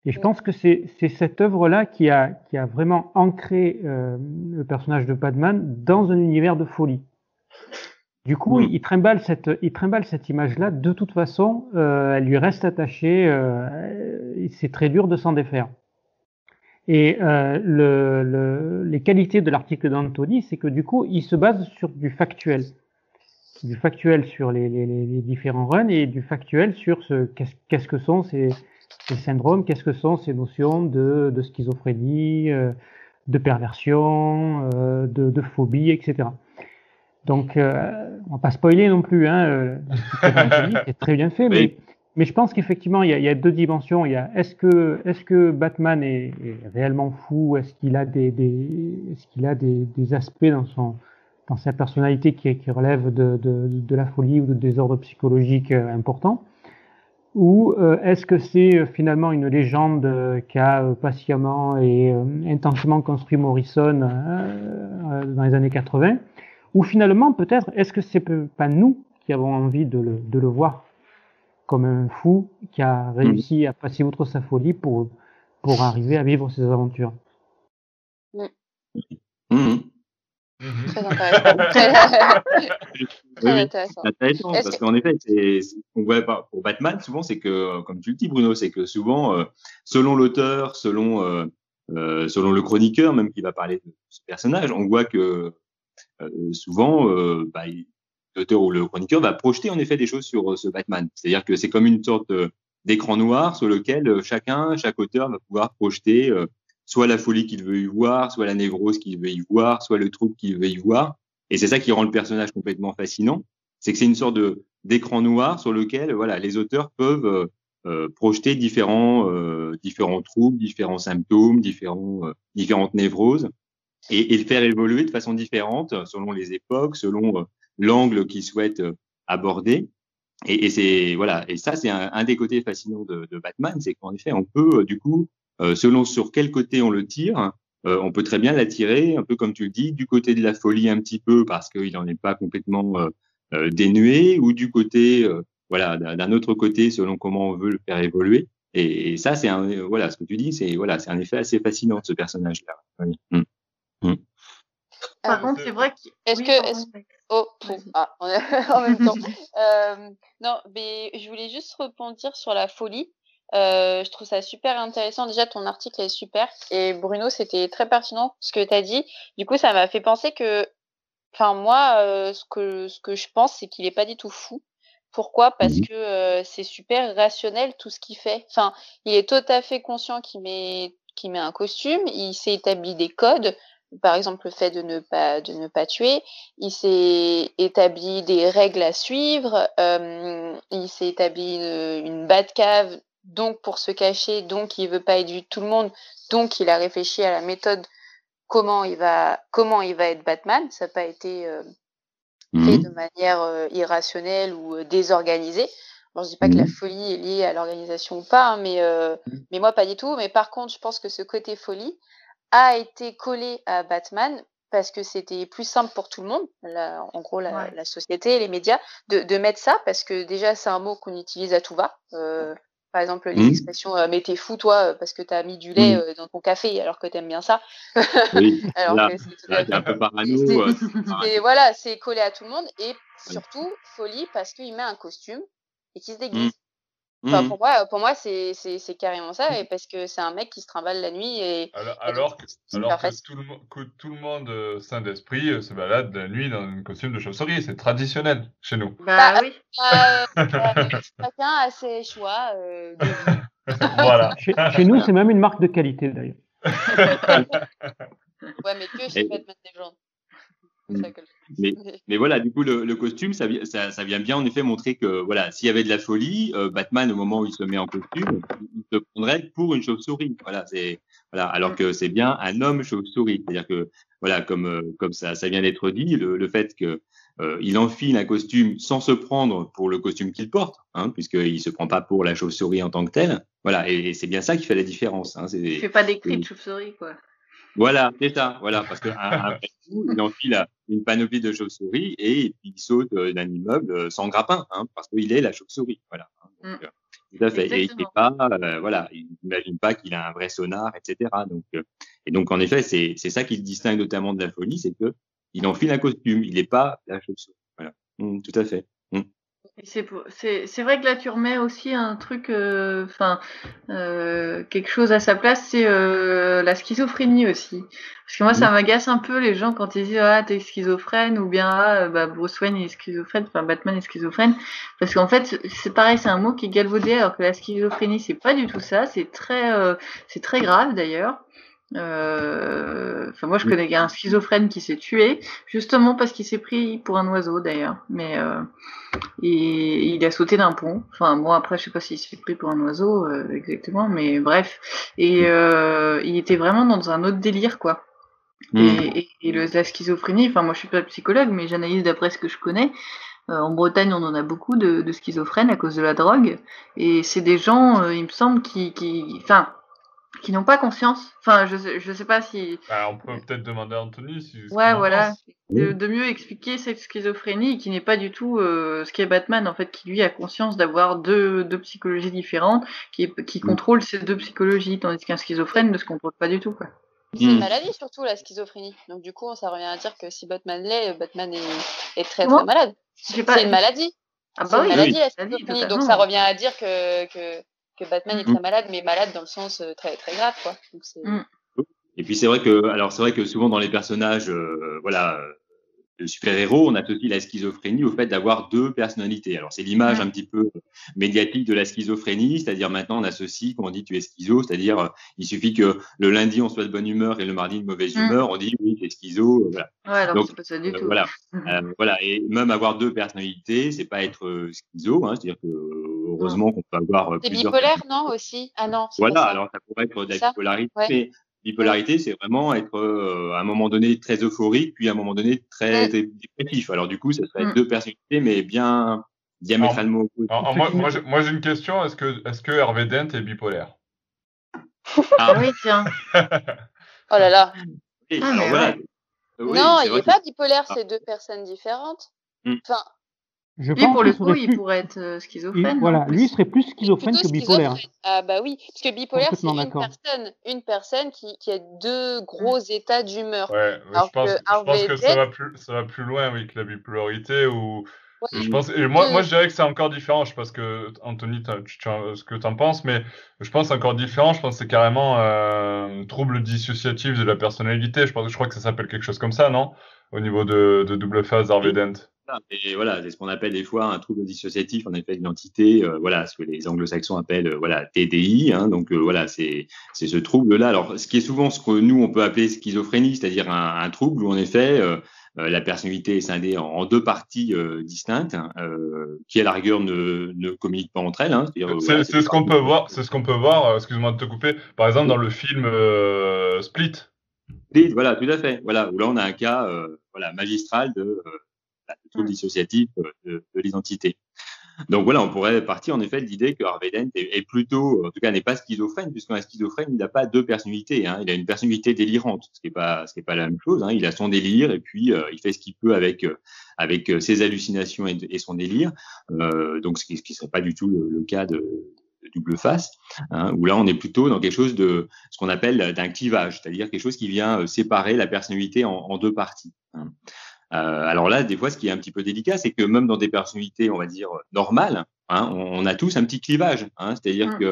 Et je pense que c'est cette œuvre-là qui a, qui a vraiment ancré euh, le personnage de Batman dans un univers de folie. Du coup, il, trimballe cette, il trimballe cette image-là. De toute façon, euh, elle lui reste attachée. Euh, c'est très dur de s'en défaire. Et euh, le, le, les qualités de l'article d'Anthony, c'est que du coup, il se base sur du factuel. Du factuel sur les, les, les différents runs et du factuel sur ce qu'est-ce que sont ces, ces syndromes, qu'est-ce que sont ces notions de, de schizophrénie, euh, de perversion, euh, de, de phobie, etc. Donc, on va pas spoiler non plus, hein, c'est très bien fait, mais, mais je pense qu'effectivement, il, y, a, deux dimensions. Il y a est-ce que, Batman est, réellement fou? Est-ce qu'il a des, aspects dans sa personnalité qui, relèvent de, la folie ou de désordre psychologique euh, important? Ou euh, est-ce que c'est euh, finalement une légende qu'a patiemment et intensément construit Morrison dans les années 80 Ou finalement, peut-être, est-ce que c'est pas nous qui avons envie de le voir? Comme un fou qui a réussi à passer outre sa folie pour, pour arriver à vivre ses aventures mmh. Très intéressant. Très, intéressant. parce qu'en effet, on voit pour Batman, souvent, c'est que, comme tu le dis, Bruno, c'est que souvent, euh, selon l'auteur, selon, euh, euh, selon le chroniqueur, même qui va parler de ce personnage, on voit que souvent, bah, l'auteur ou le chroniqueur va projeter en effet des choses sur ce Batman. C'est-à-dire que c'est comme une sorte d'écran noir sur lequel chacun, chaque auteur va pouvoir projeter soit la folie qu'il veut y voir, soit la névrose qu'il veut y voir, soit le trouble qu'il veut y voir. Et c'est ça qui rend le personnage complètement fascinant, c'est que c'est une sorte d'écran noir sur lequel voilà les auteurs peuvent euh, euh projeter différents euh, différents troubles, différents symptômes, différents euh, différentes névroses et, le faire évoluer de façon différente selon les époques, selon l'angle qu'ils souhaitent aborder. Et, et c'est voilà et ça c'est un, un, des côtés fascinants de, de Batman, c'est qu'en effet on peut du coup euh, selon sur quel côté on le tire, euh, on peut très bien l'attirer, un peu comme tu le dis, du côté de la folie un petit peu parce qu'il n'en est pas complètement euh, dénué, ou du côté, voilà, d'un autre côté selon comment on veut le faire évoluer. Et, ça, c'est un, voilà, ce que tu dis, c'est voilà, c'est un effet assez fascinant de ce personnage-là. Mmh. Mmh. Par contre, c'est vrai que. Est-ce que. Oh, ah, en même temps. non, mais je voulais juste rebondir sur la folie. Euh, je trouve ça super intéressant. Déjà, ton article est super. Et Bruno, c'était très pertinent ce que tu as dit. Du coup, ça m'a fait penser que, enfin, moi, euh, ce, que, ce que je pense, c'est qu'il est pas du tout fou. Pourquoi? Parce mmh que euh, c'est super rationnel tout ce qu'il fait. Enfin, il est tout à fait conscient qu'il met, qu'il met un costume. Il s'est établi des codes. Par exemple, le fait de ne pas, de ne pas tuer. Il s'est établi des règles à suivre. il s'est établi une, une cave donc pour se cacher, donc il veut pas être vu de tout le monde, donc il a réfléchi à la méthode comment il va comment il va être Batman. Ça n'a pas été euh, mmh fait de manière euh, irrationnelle ou euh, désorganisée. Alors je dis pas que la mmh folie est liée à l'organisation ou pas, hein, mais mmh. mais moi pas du tout. Mais par contre, je pense que ce côté folie a été collé à Batman parce que c'était plus simple pour tout le monde, en gros la, la, société, les médias, de, de mettre ça, parce que déjà c'est un mot qu'on utilise à tout va. Euh, par exemple, les mmh. expressions euh, mais t'es fou toi euh, parce que t'as mis du lait mmh. euh, dans ton café alors que t'aimes bien ça. Oui. alors c'est un peu parano. et voilà, c'est collé à tout le monde et surtout folie parce qu'il met un costume et qu'il se déguise. Mmh. Enfin, pour moi, pour moi c'est, c'est, carrément ça, et parce que c'est un mec qui se trimballe la nuit et. Alors, alors, que, alors que, tout le, que, tout le, monde saint d'esprit se balade la nuit dans un costume de chauve-souris, c'est traditionnel chez nous. Bah, bah oui. Bah, bah, chacun a ses choix. Euh, voilà. Chez, chez nous, c'est même une marque de qualité d'ailleurs. ouais, mais que chez Batman Legend. Mm. Mais, mais, voilà, du coup, le, le costume, ça, ça, ça, vient bien en effet montrer que voilà, s'il y avait de la folie, euh, Batman, au moment où il se met en costume, il se prendrait pour une chauve-souris. Voilà, c'est voilà, alors que c'est bien un homme chauve-souris. C'est-à-dire que voilà, comme euh, comme ça, ça vient d'être dit, le, le, fait que euh, il enfile un costume sans se prendre pour le costume qu'il porte, hein, puisqu'il se prend pas pour la chauve-souris en tant que telle. Voilà, et, c'est bien ça qui fait la différence. Hein, il fait pas des cris de chauve-souris, quoi. Voilà, c'est ça. Voilà, parce qu'après tout, il enfile une panoplie de chauves-souris et il saute euh, d'un immeuble euh, sans grappin, hein, parce qu'il est la chauve-souris. Voilà. Hein, donc, mm. euh, tout à fait. Et il pas, voilà, il n'imagine pas qu'il a un vrai sonar, etc. Donc, et donc en effet, c'est c'est ça qui le distingue notamment de la folie, c'est que il enfile un costume, il n'est pas la chauve-souris. Voilà, mm, tout à fait. C'est vrai que là, tu remets aussi un truc, euh, enfin, euh, quelque chose à sa place, c'est euh, la schizophrénie aussi. Parce que moi, ça m'agace un peu les gens quand ils disent ah t'es schizophrène ou bien ah bah Bruce Wayne est schizophrène, enfin Batman est schizophrène, parce qu'en fait c'est pareil, c'est un mot qui est galvaudé alors que la schizophrénie c'est pas du tout ça, c'est très, c'est très grave d'ailleurs. Euh, enfin, moi, je connais un schizophrène qui s'est tué, justement parce qu'il s'est pris pour un oiseau d'ailleurs. Mais euh, et, il a sauté d'un pont. Enfin, bon, après, je sais pas s'il s'est pris pour un oiseau euh, exactement, mais bref. Et euh, il était vraiment dans un autre délire, quoi. Mm. Et, et, le, la schizophrénie, enfin, moi, je suis pas psychologue, mais j'analyse d'après ce que je connais. Euh, en Bretagne, on en a beaucoup de, de schizophrènes à cause de la drogue. Et c'est des gens, euh, il me semble, qui, qui, enfin, qui n'ont pas conscience. Enfin, je je sais pas si. Bah, on peut peut-être demander à Anthony si. Ouais, voilà. De, de, mieux expliquer cette schizophrénie qui n'est pas du tout euh, ce qu'est Batman, en fait, qui lui a conscience d'avoir deux, deux psychologies différentes, qui, qui contrôle ces deux psychologies, tandis qu'un schizophrène ne se contrôle pas du tout, quoi. C'est une maladie surtout la schizophrénie. Donc du coup, ça revient à dire que si Batman l'est, Batman est, est très très malade. C'est une maladie. Ah bah c'est oui, une maladie oui, la schizophrénie. Donc ça revient à dire que, que, que Batman est très malade, mais malade dans le sens euh, très très grave, quoi. Donc, mm. Et puis c'est vrai que, alors c'est vrai que souvent dans les personnages, euh, voilà, de super-héros, on associe la schizophrénie au fait d'avoir deux personnalités. Alors c'est l'image un petit peu médiatique de la schizophrénie, c'est-à-dire maintenant on associe, quand on dit tu es schizo, c'est-à-dire euh, il suffit que le lundi on soit de bonne humeur et le mardi de mauvaise Mm. humeur, on dit oui t'es schizo, euh, voilà. Ouais, alors Donc, c'est pas ça du Euh, tout. voilà. Euh, voilà, et même avoir deux personnalités, c'est pas être euh, schizo, hein, c'est-à-dire que euh, heureusement qu'on peut avoir euh, C'est plusieurs. bipolaire, non, aussi? Ah non, c'est Voilà, alors ça pourrait être de la bipolarité, Ouais. mais bipolarité, c'est vraiment être euh, à un moment donné très euphorique, puis à un moment donné très, Ouais. très dépressif. Alors du coup, ça serait Mm. deux personnalités, mais bien diamétralement opposées. Moi, moi, j'ai- moi, j'ai une question. Est-ce que, que Hervé Dent est bipolaire? Ah oui, tiens. Oh là là. Et Ah, alors mais voilà. ouais. Euh, oui, non, il n'est pas bipolaire, Ah. c'est deux personnes différentes. Hmm. Enfin, Je Lui, pense pour le coup, il plus- pourrait être euh, il- schizophrène. voilà, non lui serait plus schizophrène que bipolaire. schizophrène. Ah bah oui, parce que bipolaire, c'est une personne, une personne qui, qui a deux gros états d'humeur. Ouais, je pense, que je pense Harvey que ça va plus, ça va plus loin, oui, que la bipolarité ou. Ouais. Je pense, et moi, moi, je dirais que c'est encore différent. Je sais pas ce que, Anthony, tu, tu- ce que t'en penses, mais je pense encore différent. Je pense que c'est carrément euh, trouble dissociatif de la personnalité. Je pense, je crois que ça s'appelle quelque chose comme ça, non? Au niveau de, de double phase Harvey Dent. Et voilà, c'est ce qu'on appelle des fois un trouble dissociatif, en effet, d'identité, euh, voilà, ce que les anglo-saxons appellent, euh, voilà, TDI, hein, donc euh, voilà, c'est ce trouble-là. Alors, ce qui est souvent ce que nous, on peut appeler schizophrénie, c'est-à-dire un, un trouble où, en effet, euh, la personnalité est scindée en, en deux parties distinctes, hein, qui, à la rigueur, ne, ne communiquent pas entre elles. Hein, C'est voilà, ce qu'on peut voir. C'est ce qu'on peut voir. Excuse-moi de te couper. Par exemple, dans le film Split. Oui, voilà, tout à fait. Voilà, où là, on a un cas voilà, magistral de, euh, de trouble Mm. dissociatif euh, de, de l'identité. Donc voilà, on pourrait partir en effet de l'idée que Harvey Dent est, est plutôt, en tout cas, n'est pas schizophrène, puisqu'un schizophrène, il n'a pas deux personnalités. Hein. Il a une personnalité délirante, ce qui n'est pas, ce qui est pas la même chose. Hein. Il a son délire et puis euh, il fait ce qu'il peut avec euh, avec ses hallucinations et, et son délire. Euh, donc ce qui, qui serait pas du tout le, le cas de, de double face, hein, où là on est plutôt dans quelque chose de ce qu'on appelle d'un clivage, c'est-à-dire quelque chose qui vient séparer la personnalité en, en deux parties. hein. Euh, alors là, des fois, ce qui est un petit peu délicat, c'est que même dans des personnalités, on va dire normales, hein, on, on a tous un petit clivage. Hein, c'est-à-dire Mm. que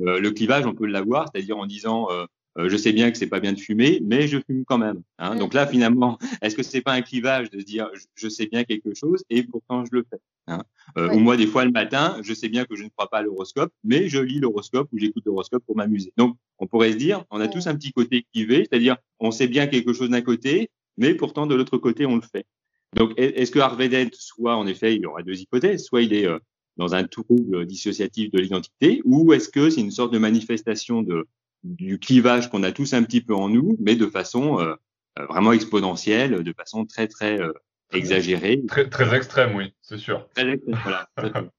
euh, le clivage, on peut l'avoir, c'est-à-dire en disant, euh, euh, je sais bien que c'est pas bien de fumer, mais je fume quand même. Hein. Mm. Donc là, finalement, est-ce que c'est pas un clivage de se dire, je, je sais bien quelque chose et pourtant je le fais. Hein. Euh, Ouais. Ou moi, des fois le matin, je sais bien que je ne crois pas à l'horoscope, mais je lis l'horoscope ou j'écoute l'horoscope pour m'amuser. Donc, on pourrait se dire, on a Ouais. tous un petit côté clivé, c'est-à-dire, on sait bien quelque chose d'un côté, mais pourtant de l'autre côté, on le fait. Donc, est- est-ce que Harvey Dent, soit en effet, il y aura deux hypothèses, soit il est euh, dans un trouble dissociatif de l'identité, ou est-ce que c'est une sorte de manifestation de, du clivage qu'on a tous un petit peu en nous, mais de façon euh, euh, vraiment exponentielle, de façon très très euh, exagérée. Très, très extrême, oui, c'est sûr. Très, voilà.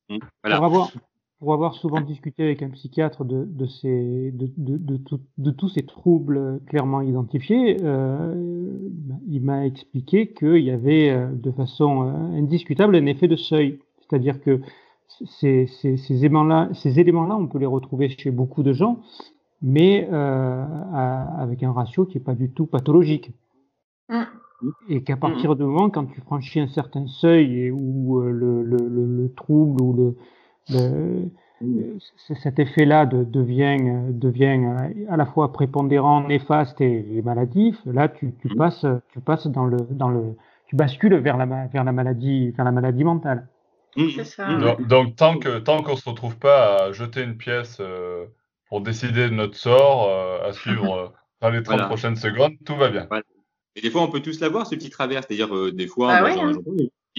Hum, voilà. Pour avoir, pour avoir souvent discuté avec un psychiatre de, de, ces, de, de, tout- de tous ces troubles clairement identifiés, euh, il m'a expliqué qu'il y avait euh, de façon euh, indiscutable un effet de seuil. C'est-à-dire que ces, ces, ces éléments-là, on peut les retrouver chez beaucoup de gens, mais euh, à- avec un ratio qui n'est pas du tout pathologique. Mm. Et qu'à partir du moment quand tu franchis un certain seuil et où le, le, le, le trouble ou le, le- euh, cet effet-là de- devient, euh, devient euh, à la fois prépondérant, néfaste et, et maladif, là tu, tu Mhm. passes, tu passes dans le, dans le, tu bascules vers la, ma- vers la maladie, vers la maladie mentale. Ça. hum, Donc, donc, tant que tant qu'on se retrouve pas à jeter une pièce euh, pour décider de notre sort, euh, à suivre euh, Dans les 30 Voilà. prochaines secondes, tout va bien. Et des fois, on peut tous l'avoir, ce petit travers. C'est-à-dire, euh, des fois, Ah ouais, hein.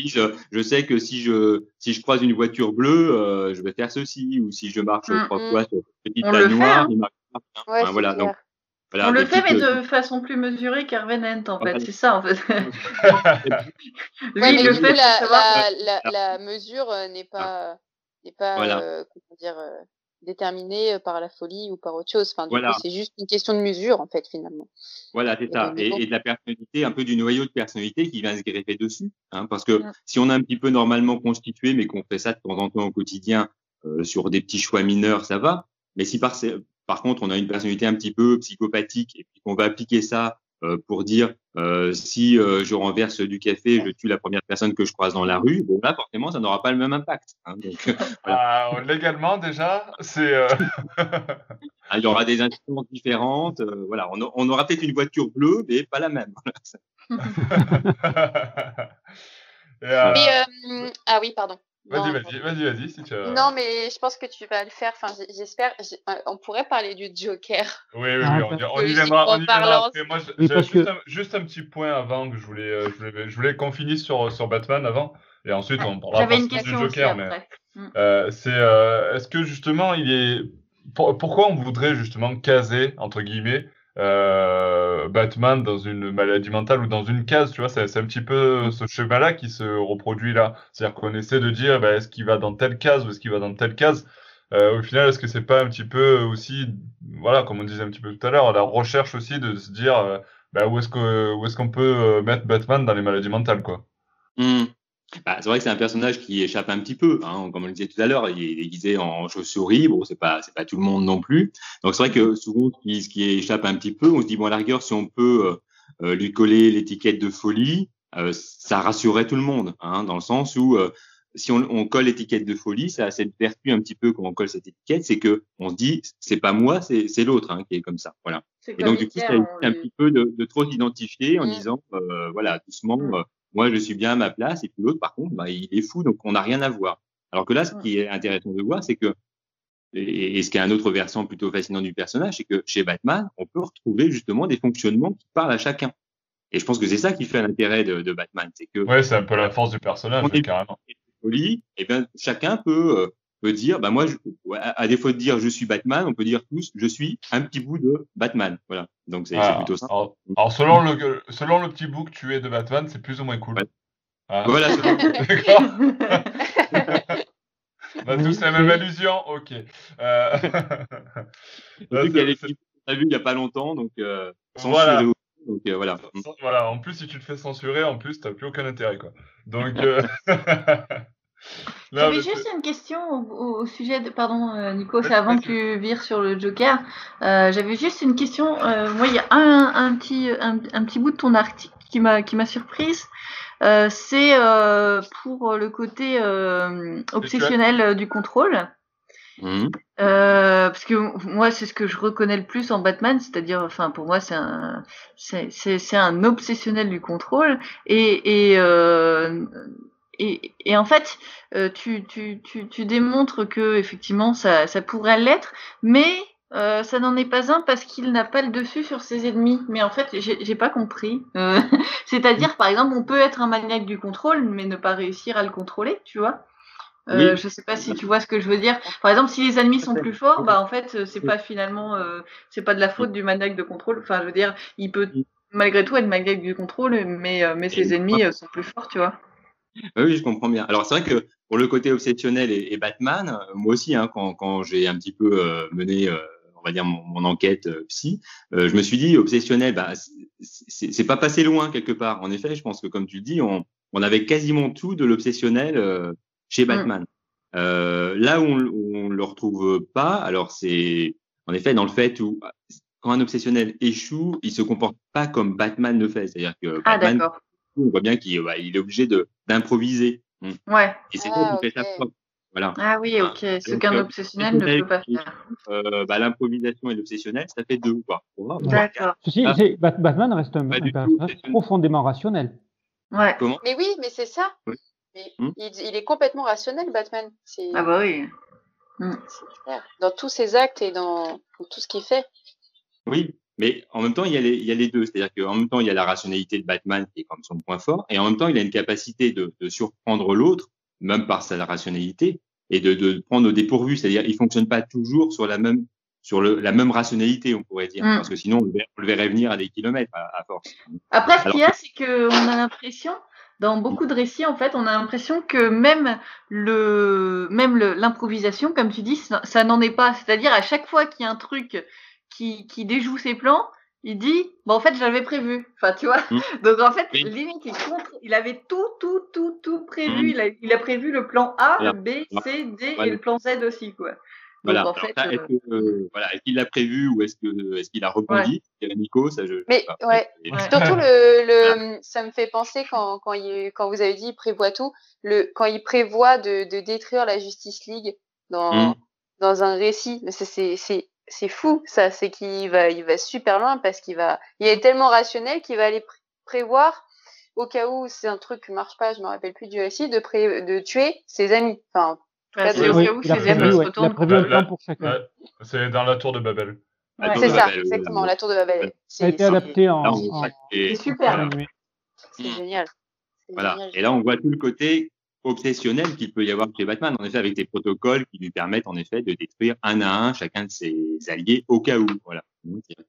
Je, je sais que si je, si je croise une voiture bleue, euh, je vais faire ceci, ou si je marche Mm, trois mm. fois sur une petite On panne le fait, noire, hein. il marche pas. Ouais, Enfin, c'est voilà, donc, voilà, on le fait, mais de façon plus mesurée qu'Arvenant, en fait. C'est ça, en fait. Lui, Ouais, le coup, fait la, la, la, la mesure euh, n'est pas, n'est pas Voilà. euh, comment dire, déterminée euh, par la folie ou par autre chose. Enfin, Voilà. c'est juste une question de mesure, en fait, finalement. Voilà, c'est ça. Et, de la personnalité, un peu du noyau de personnalité qui vient se greffer dessus. Hein, parce que Mm. si on est un petit peu normalement constitué, mais qu'on fait ça de temps en temps au quotidien euh, sur des petits choix mineurs, ça va. Mais si par, par contre on a une personnalité un petit peu psychopathique et puis qu'on va appliquer ça pour dire euh, si euh, je renverse du café, je tue la première personne que je croise dans la rue, bon là forcément ça n'aura pas le même impact. Hein, donc Ah, légalement, déjà, c'est. euh, il y aura des instances différentes. euh, voilà, on, a- on aura peut-être une voiture bleue, mais pas la même. Et, euh, Mais, euh, ah oui, pardon. Vas-y, vas-y, vas-y, vas-y, si tu as... Non, mais je pense que tu vas le faire. Enfin, j'espère. euh, On pourrait parler du Joker. Oui, oui, oui, on y, on y Oui, viendra, on y en viendra parlant. après. Moi, Oui, juste, que- un, juste un petit point avant que je voulais, euh, je voulais, je voulais qu'on finisse sur, sur Batman avant, et ensuite on parlera une question du Joker. aussi mais après. euh, c'est, euh, est-ce que justement, il est, pour- pourquoi on voudrait justement caser entre guillemets euh, Batman dans une maladie mentale ou dans une case, tu vois, c'est un petit peu ce schéma-là qui se reproduit là. C'est-à-dire qu'on essaie de dire, bah, est-ce qu'il va dans telle case ou est-ce qu'il va dans telle case? Euh, Au final, est-ce que c'est pas un petit peu aussi, voilà, comme on disait un petit peu tout à l'heure, la recherche aussi de se dire, euh, bah, où est-ce que, où est-ce qu'on peut mettre Batman dans les maladies mentales, quoi? Hmm. Bah, c'est vrai que c'est un personnage qui échappe un petit peu, hein, comme on le disait tout à l'heure, il est déguisé en chauve-souris, bon, c'est pas, c'est pas tout le monde non plus. Donc c'est vrai que souvent, ce qui, ce qui échappe un petit peu, on se dit bon, à la rigueur, si on peut euh, euh, lui coller l'étiquette de folie, euh, ça rassurerait tout le monde, hein, dans le sens où euh, si on, on colle l'étiquette de folie, ça a cette vertu un petit peu quand on colle cette étiquette, c'est que on se dit c'est pas moi, c'est, c'est l'autre hein, qui est comme ça, voilà. Et donc, du coup, ça évite un lui- petit peu de, de trop s'identifier en Mm. disant, euh, voilà, doucement, Mm. Moi, je suis bien à ma place, et puis l'autre, par contre, bah, il est fou, donc on n'a rien à voir. Alors que là, ce qui est intéressant de voir, c'est que, et, et ce qui est un autre versant plutôt fascinant du personnage, c'est que chez Batman, on peut retrouver justement des fonctionnements qui parlent à chacun. Et je pense que c'est ça qui fait l'intérêt de, de Batman, c'est que Ouais, c'est un peu la force du personnage, On est- carrément. et bien chacun peut euh, peut dire, bah moi, je, à, à défaut de dire je suis Batman, on peut dire tous je suis un petit bout de Batman. Voilà. Donc c'est Ah, plutôt ça. alors, alors, selon le, selon le petit bout que tu es de Batman, c'est plus ou moins cool. Ouais. Ah, Voilà. D'accord. On a tous la même allusion Ok. Euh... Qu'il y a vu il y a pas longtemps, donc euh, Voilà. Donc euh, voilà. Voilà, en plus, si tu te fais censurer, en plus, t'as plus aucun intérêt, quoi. Donc, euh... J'avais juste une question au, au sujet de. Pardon, euh, Nico, c'est avant que tu vires sur le Joker. Euh, J'avais juste une question. Euh, moi, il y a un, un, petit, un, un petit bout de ton article qui m'a qui m'a surprise. Euh, c'est euh, pour le côté euh, obsessionnel du contrôle. Euh, parce que moi, c'est ce que je reconnais le plus en Batman, c'est-à-dire, enfin, pour moi, c'est un, c'est, un obsessionnel du contrôle. Et, et, euh, et, et en fait, euh, tu, tu, tu, tu démontres que effectivement, ça, ça pourrait l'être, mais euh, ça n'en est pas un parce qu'il n'a pas le dessus sur ses ennemis. Mais en fait, j'ai, pas compris. Euh, c'est-à-dire, par exemple, on peut être un maniaque du contrôle, mais ne pas réussir à le contrôler, tu vois. Euh, Oui. Je sais pas si tu vois ce que je veux dire. Par exemple, si les ennemis sont plus forts, bah en fait, c'est pas finalement, c'est pas de la faute du maniaque de contrôle. Enfin, je veux dire, il peut malgré tout être maniaque du contrôle, mais mais ses ennemis sont plus forts, tu vois. Oui, je comprends bien. Alors c'est vrai que pour le côté obsessionnel et, et Batman, euh, moi aussi, hein, quand, quand j'ai un petit peu euh, mené, euh, on va dire mon, mon enquête euh, psy, euh, je me suis dit obsessionnel, bah, c'est- pas passé loin quelque part. En effet, je pense que comme tu le dis, on, on avait quasiment tout de l'obsessionnel euh, chez Batman. Euh, là où on, où on le retrouve pas, alors c'est en effet dans le fait où quand un obsessionnel échoue, il se comporte pas comme Batman le fait, c'est-à-dire que Ah Batman d'accord. On voit bien qu'il bah, il est obligé de d'improviser. Mm. Ouais. Et c'est Ah, ça qui fait sa. Voilà. Ah oui, ok. Ce qu'un euh, obsessionnel ne peut pas faire. Euh, bah, l'improvisation et l'obsessionnel, ça fait deux. Quoi. Voilà. D'accord. Ceci, Ah. Batman reste un, Pas un tout, personnage profondément rationnel. Ouais. Comment? Mais oui, mais c'est ça. Oui. Mais Hmm. il, il est complètement rationnel, Batman. Ah bah oui. c'est clair. Dans tous ses actes et dans, dans tout ce qu'il fait. Oui. Mais en même temps, il y a les, il y a les deux. C'est-à-dire qu'en même temps, il y a la rationalité de Batman qui est comme son point fort, et en même temps, il a une capacité de, de surprendre l'autre, même par sa rationalité, et de, de prendre au dépourvu. C'est-à-dire, il fonctionne pas toujours sur la même sur le, la même rationalité, on pourrait dire, mm. parce que sinon, on le, verrait, venir à des kilomètres à, force. Après, ce qu'il y a, c'est qu'on a l'impression, dans beaucoup de récits, en fait, on a l'impression que même le, même l'improvisation, comme tu dis, ça, n'en est pas. C'est-à-dire, à chaque fois qu'il y a un truc qui, qui déjoue ses plans, il dit, bon, en fait, j'avais prévu. Enfin, tu vois. Mm. Donc, en fait, limite, il, contre, il avait tout, tout, tout, tout prévu. Mm. Il, a, il, a, prévu le plan A, le B, C, D et le plan Z aussi, quoi. Voilà. est-ce euh, voilà, qu'il l'a prévu ou est-ce que est-ce qu'il a rebondi? Ouais. Nico, ça je. Mais ouais. Surtout le, le ça me fait penser quand quand, il, quand vous avez dit il prévoit tout, le quand il prévoit de, de détruire la Justice League dans mmh. dans un récit, c'est c'est fou ça, c'est qu'il va il va super loin parce qu'il va il est tellement rationnel qu'il va aller prévoir au cas où c'est un truc qui marche pas, je me rappelle plus du récit, de pré de tuer ses amis. Enfin, c'est dans la tour de Babel. C'est ça, exactement, la tour de Babel. Ça a été adapté en. C'est super. C'est génial. Voilà. Et là, on voit tout le côté obsessionnel qu'il peut y avoir chez Batman, en effet, avec des protocoles qui lui permettent, en effet, de détruire un à un chacun de ses alliés au cas où. Voilà.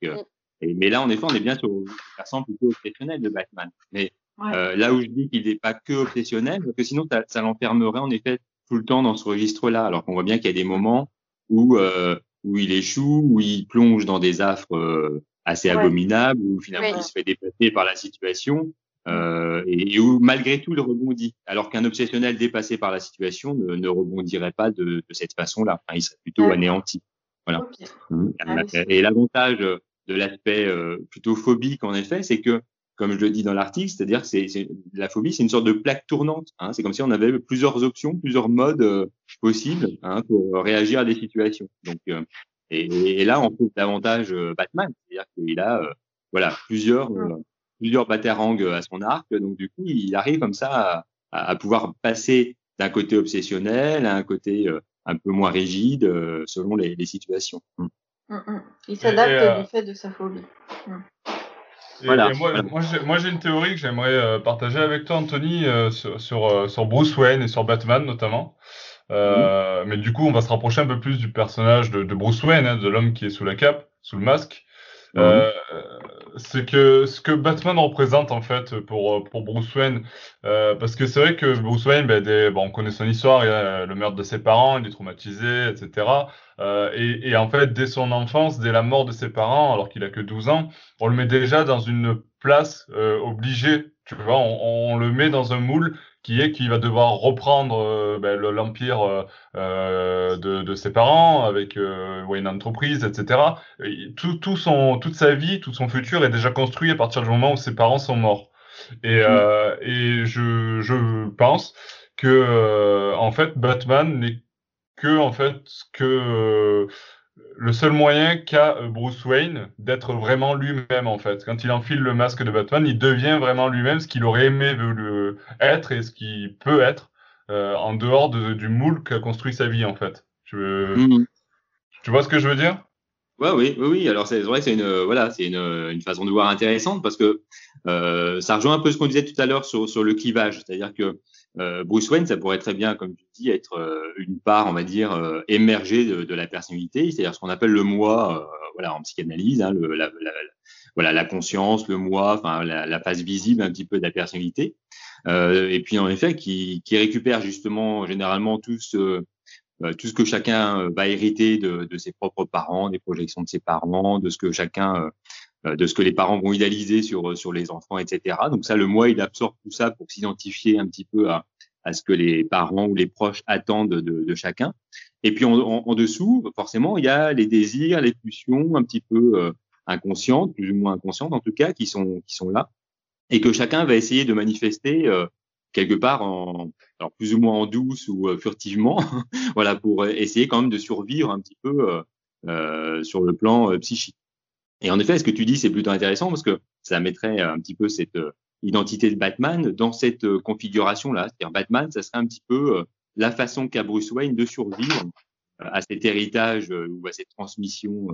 Que... Mm. mais là, en effet, on est bien sur une façon plutôt obsessionnelle de Batman. Mais euh, là où je dis qu'il n'est pas que obsessionnel, parce que sinon, ça, ça l'enfermerait, en effet, tout le temps dans ce registre-là, alors qu'on voit bien qu'il y a des moments où euh, où il échoue, où il plonge dans des affres euh, assez abominables, où finalement il se fait dépasser par la situation, euh, et, où malgré tout il rebondit, alors qu'un obsessionnel dépassé par la situation ne, ne rebondirait pas de, de cette façon-là, enfin, il serait plutôt anéanti. Voilà. Mmh. Ah et l'avantage de l'aspect euh, plutôt phobique en effet, c'est que comme je le dis dans l'article, c'est-à-dire que c'est, la phobie, c'est une sorte de plaque tournante. Hein. C'est comme si on avait plusieurs options, plusieurs modes euh, possibles hein, pour réagir à des situations. Donc, euh, et, et, là, on trouve davantage euh, Batman, c'est-à-dire qu'il a voilà plusieurs plusieurs batarangs à son arc. Donc, du coup, il arrive comme ça à, à pouvoir passer d'un côté obsessionnel à un côté un peu moins rigide selon les, les situations. Mmh. Mmh, mmh. Il s'adapte du fait de sa phobie moi, j'ai une théorie que j'aimerais euh, partager avec toi, Anthony, euh, sur, euh, sur, Bruce Wayne et sur Batman notamment. Mais du coup, on va se rapprocher un peu plus du personnage de, Bruce Wayne, hein, de l'homme qui est sous la cape, sous le masque. C'est que ce que Batman représente en fait pour pour Bruce Wayne, parce que c'est vrai que Bruce Wayne, ben, bon, on connaît son histoire, il a le meurtre de ses parents, il est traumatisé, etc. Euh, et, et, en fait, dès son enfance, dès la mort de ses parents, alors qu'il a que 12 ans, on le met déjà dans une place euh, obligée. Tu vois, on, on, le met dans un moule qui est qu'il va devoir reprendre euh, ben, l'empire euh, euh, de, de, ses parents avec Wayne Enterprise, etc. tout, tout son, toute sa vie, tout son futur est déjà construit à partir du moment où ses parents sont morts. Et, mmh. et je, je pense que en fait Batman n'est que en fait que euh, le seul moyen qu'a euh, Bruce Wayne d'être vraiment lui-même en fait. Quand il enfile le masque de Batman, il devient vraiment lui-même ce qu'il aurait aimé le, être et ce qu'il peut être euh, en dehors de, du moule qu'a construit sa vie en fait. Tu, mmh. tu vois ce que je veux dire? Ouais, oui, oui, oui. Alors c'est vrai que c'est une voilà, c'est une, une, façon de voir intéressante parce que euh, ça rejoint un peu ce qu'on disait tout à l'heure sur, sur le clivage, c'est-à-dire que euh, Bruce Wayne, ça pourrait très bien, comme tu dis, être euh, une part, on va dire, euh, émergée de, la personnalité, c'est-à-dire ce qu'on appelle le moi, voilà, en psychanalyse, hein, la, voilà, la conscience, le moi, enfin la, face visible un petit peu de la personnalité, et puis en effet, qui, récupère justement généralement tout ce que chacun va hériter de, ses propres parents, des projections de ses parents, de ce que chacun de ce que les parents vont idéaliser sur sur les enfants, etc. Donc ça, le moi, il absorbe tout ça pour s'identifier un petit peu à, à ce que les parents ou les proches attendent de, de chacun. Et puis en, en, dessous, forcément, il y a les désirs, les pulsions un petit peu euh, inconscientes, plus ou moins inconscientes en tout cas, qui sont qui sont là, et que chacun va essayer de manifester euh, quelque part en alors plus ou moins en douce ou furtivement, voilà, pour essayer quand même de survivre un petit peu euh, sur le plan psychique. Et en effet, ce que tu dis, c'est plutôt intéressant parce que ça mettrait un petit peu cette euh, identité de Batman dans cette euh, configuration-là. C'est-à-dire Batman, ça serait un petit peu euh, la façon qu'a Bruce Wayne de survivre à cet héritage ou à cette transmission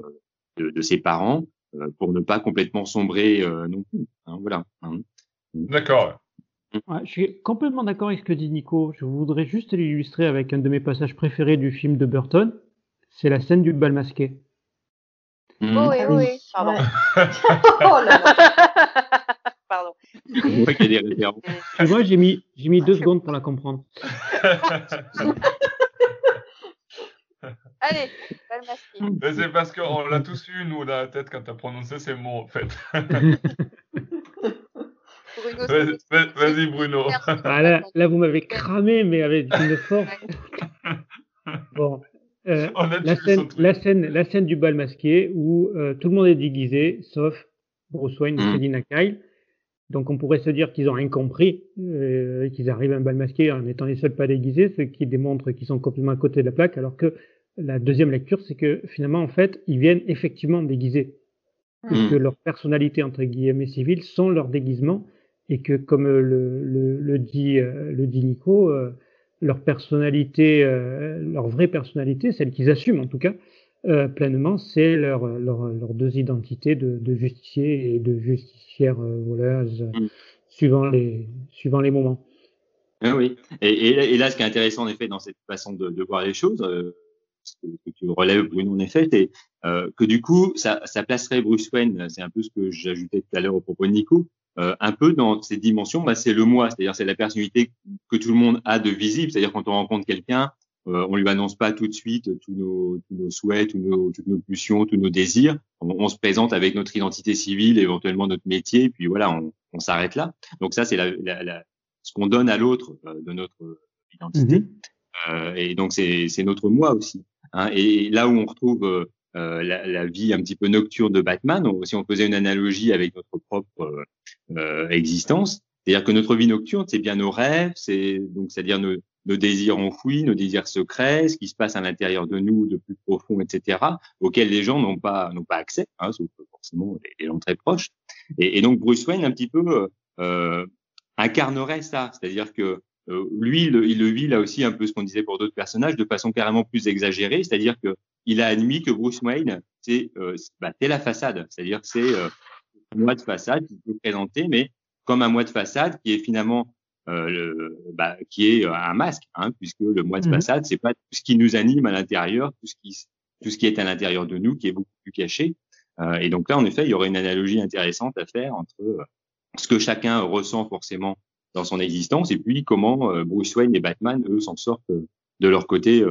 de, de ses parents pour ne pas complètement sombrer non plus. Hein, voilà. Hein. D'accord. je suis complètement d'accord avec ce que dit Nico. Je voudrais juste l'illustrer avec un de mes passages préférés du film de Burton. C'est la scène du bal masqué. Mmh. Oh, oui, oui, pardon. oh là là. pardon. moi, j'ai mis, j'ai mis deux secondes pour la comprendre. Allez, masqué. Mais c'est parce qu'on l'a tous eu, nous, dans la tête, quand tu as prononcé ces mots, en fait. Vas-y, Bruno. Ah, là, là, vous m'avez cramé, mais avec une force. Bon. Euh, la, scène, la, scène, la, scène, du bal masqué où euh, tout le monde est déguisé, sauf Bruce Wayne et Selina Kyle. Donc on pourrait se dire qu'ils ont rien compris, euh, qu'ils arrivent à un bal masqué en étant les seuls pas déguisés, ce qui démontre qu'ils sont complètement à côté de la plaque, alors que la deuxième lecture, c'est que finalement, en fait, ils viennent effectivement déguisés. Puisque mm. leur personnalité, entre guillemets, civile, sont leur déguisement, et que, comme le, le, le dit, euh, le dit Nico, euh, leur personnalité, euh, leur vraie personnalité, celle qu'ils assument en tout cas, pleinement, c'est leur, leur, leurs deux identités de, de justicier et de justicière voleuse, mm. suivant, les, suivant les moments. Ah oui, et, et, là, ce qui est intéressant en effet dans cette façon de, de voir les choses, ce que, tu relèves Bruno en effet, c'est que du coup, ça, ça placerait Bruce Wayne, c'est un peu ce que j'ajoutais tout à l'heure au propos de Nico, euh, un peu dans ces dimensions, bah, c'est le moi, c'est-à-dire c'est la personnalité que tout le monde a de visible, c'est-à-dire quand on rencontre quelqu'un, euh, on lui annonce pas tout de suite tous nos, tous nos souhaits, tous nos, toutes nos pulsions, tous nos désirs. On, se présente avec notre identité civile, éventuellement notre métier, et puis voilà, on, on s'arrête là. Donc ça, c'est la, la, la, ce qu'on donne à l'autre euh, de notre identité. Mm-hmm. Euh, et donc c'est notre moi aussi. Hein. Et là où on retrouve euh, la, la, vie un petit peu nocturne de Batman, si on faisait une analogie avec notre propre euh, existence, c'est-à-dire que notre vie nocturne, c'est bien nos rêves, c'est donc c'est-à-dire nos, nos, désirs enfouis, nos désirs secrets, ce qui se passe à l'intérieur de nous de plus profond, etc., auxquels les gens n'ont pas n'ont pas accès, hein, sauf forcément les, gens très proches. Et, et, donc Bruce Wayne un petit peu euh, incarnerait ça, c'est-à-dire que euh, lui, il, il, le vit là aussi un peu ce qu'on disait pour d'autres personnages de façon carrément plus exagérée, c'est-à-dire que il a admis que Bruce Wayne, c'est euh, bah, la façade, c'est-à-dire c'est euh, un moi de façade qui peut présenter, mais comme un moi de façade qui est finalement euh, le, bah, qui est un masque, hein, puisque le moi de mmh façade, c'est pas tout ce qui nous anime à l'intérieur, tout ce qui tout ce qui est à l'intérieur de nous, qui est beaucoup plus caché. Euh, et donc là, en effet, il y aurait une analogie intéressante à faire entre euh, ce que chacun ressent forcément dans son existence et puis comment euh, Bruce Wayne et Batman, eux, s'en sortent de leur côté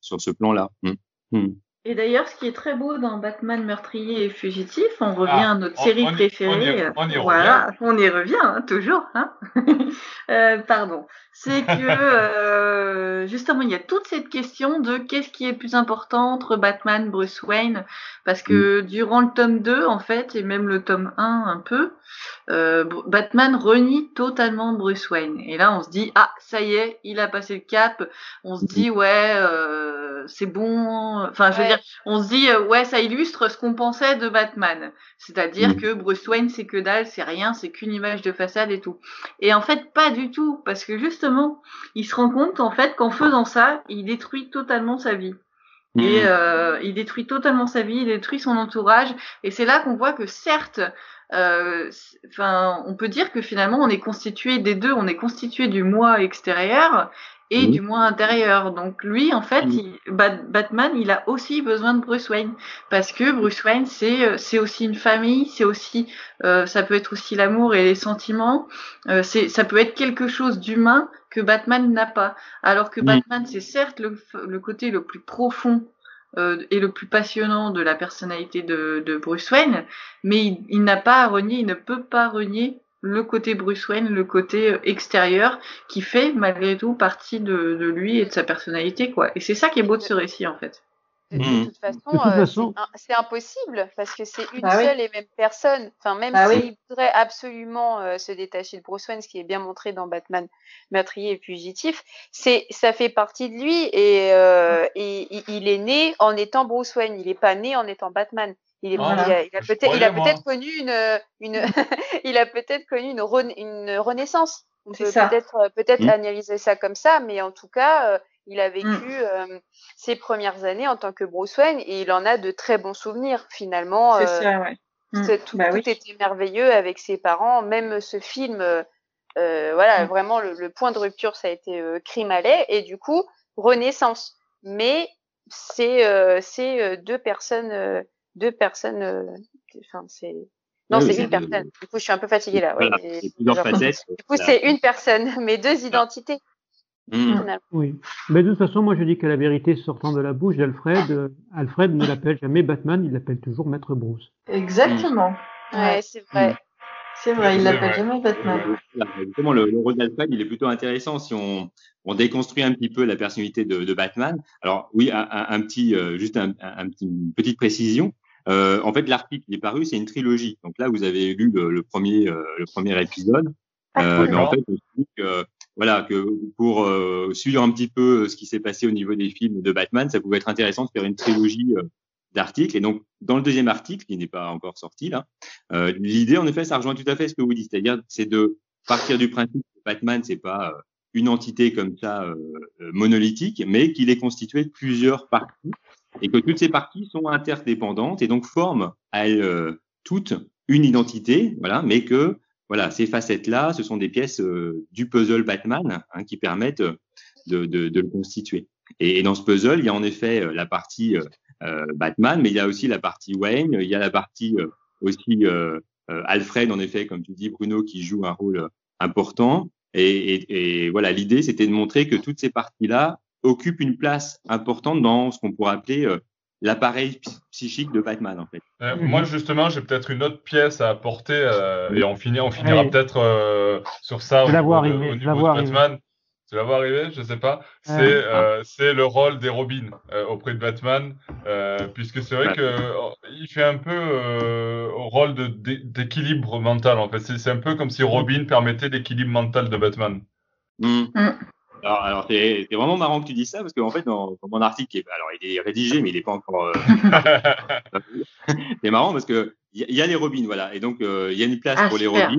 sur ce plan-là. Mmh. Hmm. Et d'ailleurs, ce qui est très beau dans Batman meurtrier et fugitif, on revient ah, à notre série préférée. On y, voilà, on y revient hein, toujours. Hein euh, pardon. C'est que euh, justement, il y a toute cette question de qu'est-ce qui est plus important entre Batman, Bruce Wayne, parce que hmm. durant le tome 2, en fait, et même le tome 1 un peu, euh, Batman renie totalement Bruce Wayne. Et là, on se dit ah, ça y est, il a passé le cap. On se dit ouais, euh, c'est bon. Enfin, je veux dire on se dit, euh, ouais, ça illustre ce qu'on pensait de Batman. C'est-à-dire mm. que Bruce Wayne, c'est que dalle, c'est rien, c'est qu'une image de façade et tout. Et en fait, pas du tout, parce que justement, il se rend compte, en fait, qu'en faisant ça, il détruit totalement sa vie. Mm. Et euh, il détruit totalement sa vie, il détruit son entourage. Et c'est là qu'on voit que certes, euh, enfin, on peut dire que finalement, on est constitué des deux, on est constitué du moi extérieur et du moins intérieur. Donc lui, en fait, Batman, il a aussi besoin de Bruce Wayne parce que Bruce Wayne, c'est euh, c'est aussi une famille, c'est aussi euh, ça peut être aussi l'amour et les sentiments. Euh, c'est ça peut être quelque chose d'humain que Batman n'a pas. Alors que Batman, c'est certes le, le, côté le plus profond euh, et le plus passionnant de la personnalité de, de Bruce Wayne, mais il, il n'a pas à renier, il ne peut pas renier le côté Bruce Wayne, le côté euh, extérieur, qui fait malgré tout partie de, lui et de sa personnalité, quoi. Et c'est ça qui est beau de ce récit, en fait. De, mmh. toute façon, euh, c'est impossible parce que c'est une bah seule et même personne. Enfin, même bah s'il voudrait absolument euh, se détacher de Bruce Wayne, ce qui est bien montré dans Batman meurtrier et fugitif, c'est ça fait partie de lui et, et il est né en étant Bruce Wayne. Il n'est pas né en étant Batman. Il, il a, peut-être, il a peut-être connu une, une il a peut-être connu une, une renaissance. On peut peut-être, euh, peut-être mmh. analyser ça comme ça, mais en tout cas, euh, il a vécu mmh. euh, ses premières années en tant que Bruce Wayne et il en a de très bons souvenirs finalement. C'est ça, ouais. Mm. Tout, bah était merveilleux avec ses parents. Même ce film, euh, voilà, mm. vraiment le, point de rupture, ça a été euh, Crime et du coup Renaissance. Mais c'est c'est deux personnes, deux personnes. Enfin, c'est non, c'est une personne. Du coup, je suis un peu fatiguée là. Du coup, c'est une personne, mais deux identités. Mmh. Oui, mais de toute façon, moi je dis que la vérité sortant de la bouche d'Alfred, euh, Alfred ne l'appelle jamais Batman, il l'appelle toujours Maître Bruce. Exactement. Mmh. Ouais, c'est vrai. C'est vrai, il l'appelle jamais Batman. Justement, le, rôle d'Alfred, il est plutôt intéressant si on, on, déconstruit un petit peu la personnalité de, de Batman. Alors oui, un, un, petit, euh, juste un, un, petit, une petite précision. Euh, en fait, l'article qui est paru, c'est une trilogie. Donc là, vous avez lu le, le premier, euh, le premier épisode. Ah, mais en fait, que voilà, que pour euh, suivre un petit peu euh, ce qui s'est passé au niveau des films de Batman, ça pouvait être intéressant de faire une trilogie euh, d'articles. Et donc, dans le deuxième article, qui n'est pas encore sorti là, euh, l'idée, en effet, ça rejoint tout à fait ce que vous dites, c'est-à-dire, c'est de partir du principe que Batman, c'est pas une entité comme ça monolithique, mais qu'il est constitué de plusieurs parties et que toutes ces parties sont interdépendantes et donc forment elles toutes une identité, voilà, mais que voilà, ces facettes-là, ce sont des pièces euh, du puzzle Batman hein, qui permettent euh, de, de, de, le constituer. Et, dans ce puzzle, il y a en effet euh, la partie Batman, mais il y a aussi la partie Wayne, il y a la partie aussi Alfred, en effet, comme tu dis, Bruno, qui joue un rôle important. Et, et, et voilà, l'idée, c'était de montrer que toutes ces parties-là occupent une place importante dans ce qu'on pourrait appeler l'appareil psychique de Batman en fait. Euh, moi justement, j'ai peut-être une autre pièce à apporter euh, et on, finit, on finira peut-être euh, sur ça au, niveau, arriver, au niveau de Batman. Tu la vois arriver, je sais pas. C'est c'est le rôle des Robins auprès de Batman, puisque c'est vrai que il fait un peu au rôle d'équilibre mental en fait. C'est un peu comme si Robin permettait l'équilibre mental de Batman. Mmh. Mmh. Alors, alors c'est vraiment marrant que tu dises ça parce qu'en fait, dans, dans, mon article, alors il est rédigé, mais il n'est pas encore. Euh... c'est marrant parce que il y, a les robins, voilà, et donc euh, il y a une place ah, pour les robins.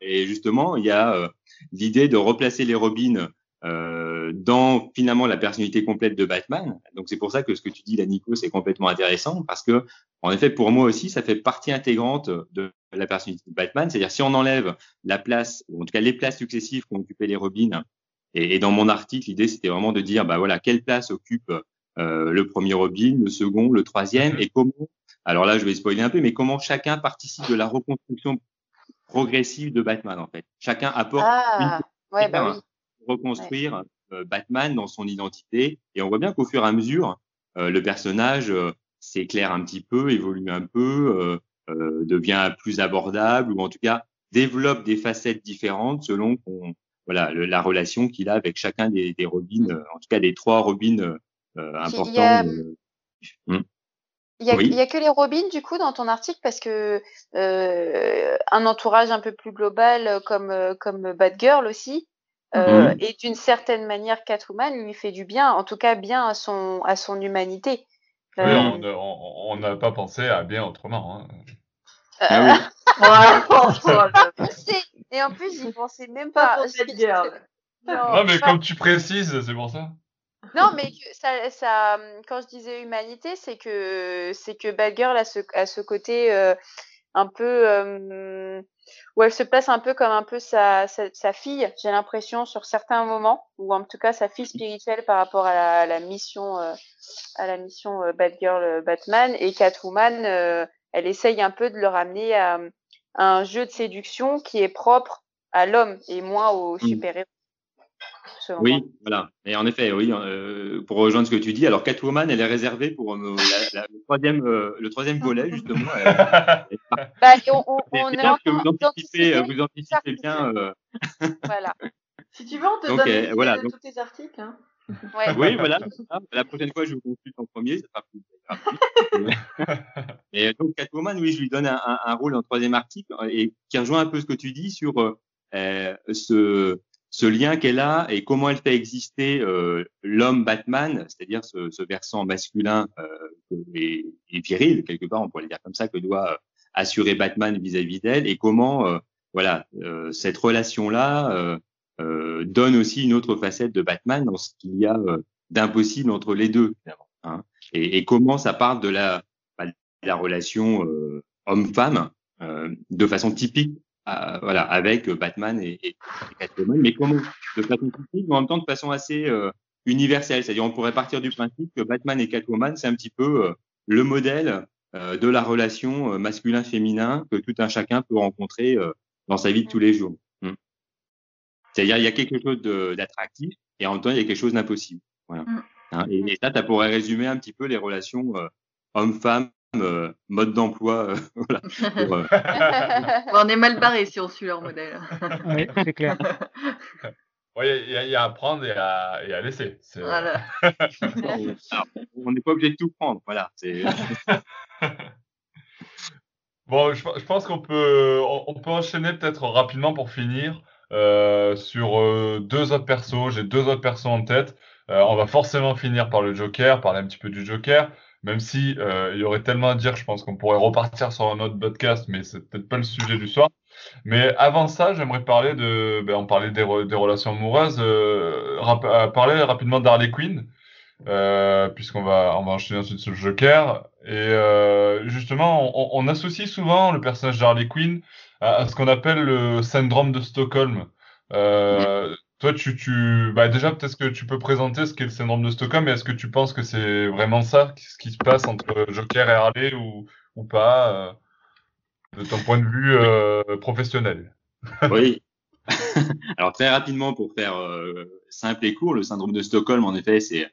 Et justement, il y a euh, l'idée de replacer les robins euh, dans finalement la personnalité complète de Batman. Donc c'est pour ça que ce que tu dis là, Nico, c'est complètement intéressant parce que en effet, pour moi aussi, ça fait partie intégrante de la personnalité de Batman. C'est-à-dire si on enlève la place, ou en tout cas les places successives qu'ont occupé les robins et, dans mon article, l'idée, c'était vraiment de dire, bah voilà, quelle place occupe euh, le premier Robin, le second, le troisième, mhm. et comment, alors là, je vais spoiler un peu, mais comment chacun participe de la reconstruction progressive de Batman, en fait. Chacun apporte ah, une ouais, bah pour reconstruire euh, Batman dans son identité. Et on voit bien qu'au fur et à mesure, euh, le personnage euh, s'éclaire un petit peu, évolue un peu, euh, devient plus abordable, ou en tout cas développe des facettes différentes selon qu'on voilà la relation qu'il a avec chacun des, des Robins, euh, en tout cas des trois Robins euh, importants. Il y, a, euh, hmm. il, y a, il y a, que les Robins du coup dans ton article parce que euh, un entourage un peu plus global comme comme Batgirl aussi euh, hmm. et d'une certaine manière Catwoman lui fait du bien, en tout cas bien à son à son humanité. Oui, on n'a pas pensé à bien autrement. Hein. Ah Et en plus, j'y pensais même pas. non, mais comme tu précises, c'est pour ça. Non, mais ça, ça, quand je disais humanité, c'est que c'est que Batgirl a ce, a ce côté euh, un peu euh, où elle se passe un peu comme un peu sa, sa, fille. J'ai l'impression sur certains moments, ou en tout cas sa fille spirituelle par rapport à la, mission euh, à la mission Batgirl Batman et Catwoman elle essaye un peu de le ramener à, un jeu de séduction qui est propre à l'homme et moins aux mm. super-héros. Oui, voilà. Et en effet, oui, euh, pour rejoindre ce que tu dis, alors Catwoman, elle est réservée pour euh, le troisième, euh, le troisième volet justement. bah, on, on, on est bien que vous anticipez, vous anticipez bien. Voilà. Si tu veux, on te donne voilà, tous tes articles. Hein. Ouais. Oui, voilà. La prochaine fois, je vous consulte en premier, ça sera plus et donc Catwoman, oui, je lui donne un, un, rôle en troisième article et qui rejoint un peu ce que tu dis sur euh, ce, ce lien qu'elle a et comment elle fait exister euh, l'homme Batman, c'est-à-dire ce, ce, versant masculin euh, et, et, viril quelque part, on pourrait le dire comme ça, que doit assurer Batman vis-à-vis d'elle et comment euh, voilà euh, cette relation-là donne aussi une autre facette de Batman dans ce qu'il y a d'impossible entre les deux. Hein, et, et, comment ça part de la, bah, la relation euh, homme-femme de façon typique voilà, avec Batman et, et, Catwoman, mais comment de façon typique, mais en même temps de façon assez universelle. C'est-à-dire, on pourrait partir du principe que Batman et Catwoman, c'est un petit peu le modèle de la relation masculin-féminin que tout un chacun peut rencontrer dans sa vie de tous les jours. C'est-à-dire, il y a quelque chose d'attractif et en même temps, il y a quelque chose d'impossible. Voilà. Mm. Hein, et, ça, ça pourrait résumer un petit peu les relations euh, homme-femme, euh, mode d'emploi. Euh, voilà, on est mal barré si on suit leur modèle. oui, c'est clair. Oui, il y, a à prendre et à, et à laisser. Voilà. on n'est pas obligé de tout prendre. Voilà. bon, je, je pense qu'on peut, on peut enchaîner peut-être rapidement pour finir. Euh, sur euh, deux autres persos. J'ai deux autres persos en tête. Euh, on va forcément finir par le Joker, parler un petit peu du Joker, même si il y aurait tellement à dire, je pense qu'on pourrait repartir sur un autre podcast, mais c'est peut-être pas le sujet du soir. Mais avant ça, j'aimerais parler de, ben, on parlait des, des relations amoureuses, parler rapidement d'Harley Quinn. Euh, puisqu'on va on va enchaîner ensuite sur le Joker et euh, justement on, on, associe souvent le personnage d'Harley Quinn à, ce qu'on appelle le syndrome de Stockholm. Euh, toi, tu, tu, bah déjà, peut-être que tu peux présenter ce qu'est le syndrome de Stockholm, et est-ce que tu penses que c'est vraiment ça, ce qui se passe entre Joker et Harley ou, ou pas, euh, de ton point de vue euh, professionnel? Oui. Alors très rapidement, pour faire simple et court, le syndrome de Stockholm, en effet, c'est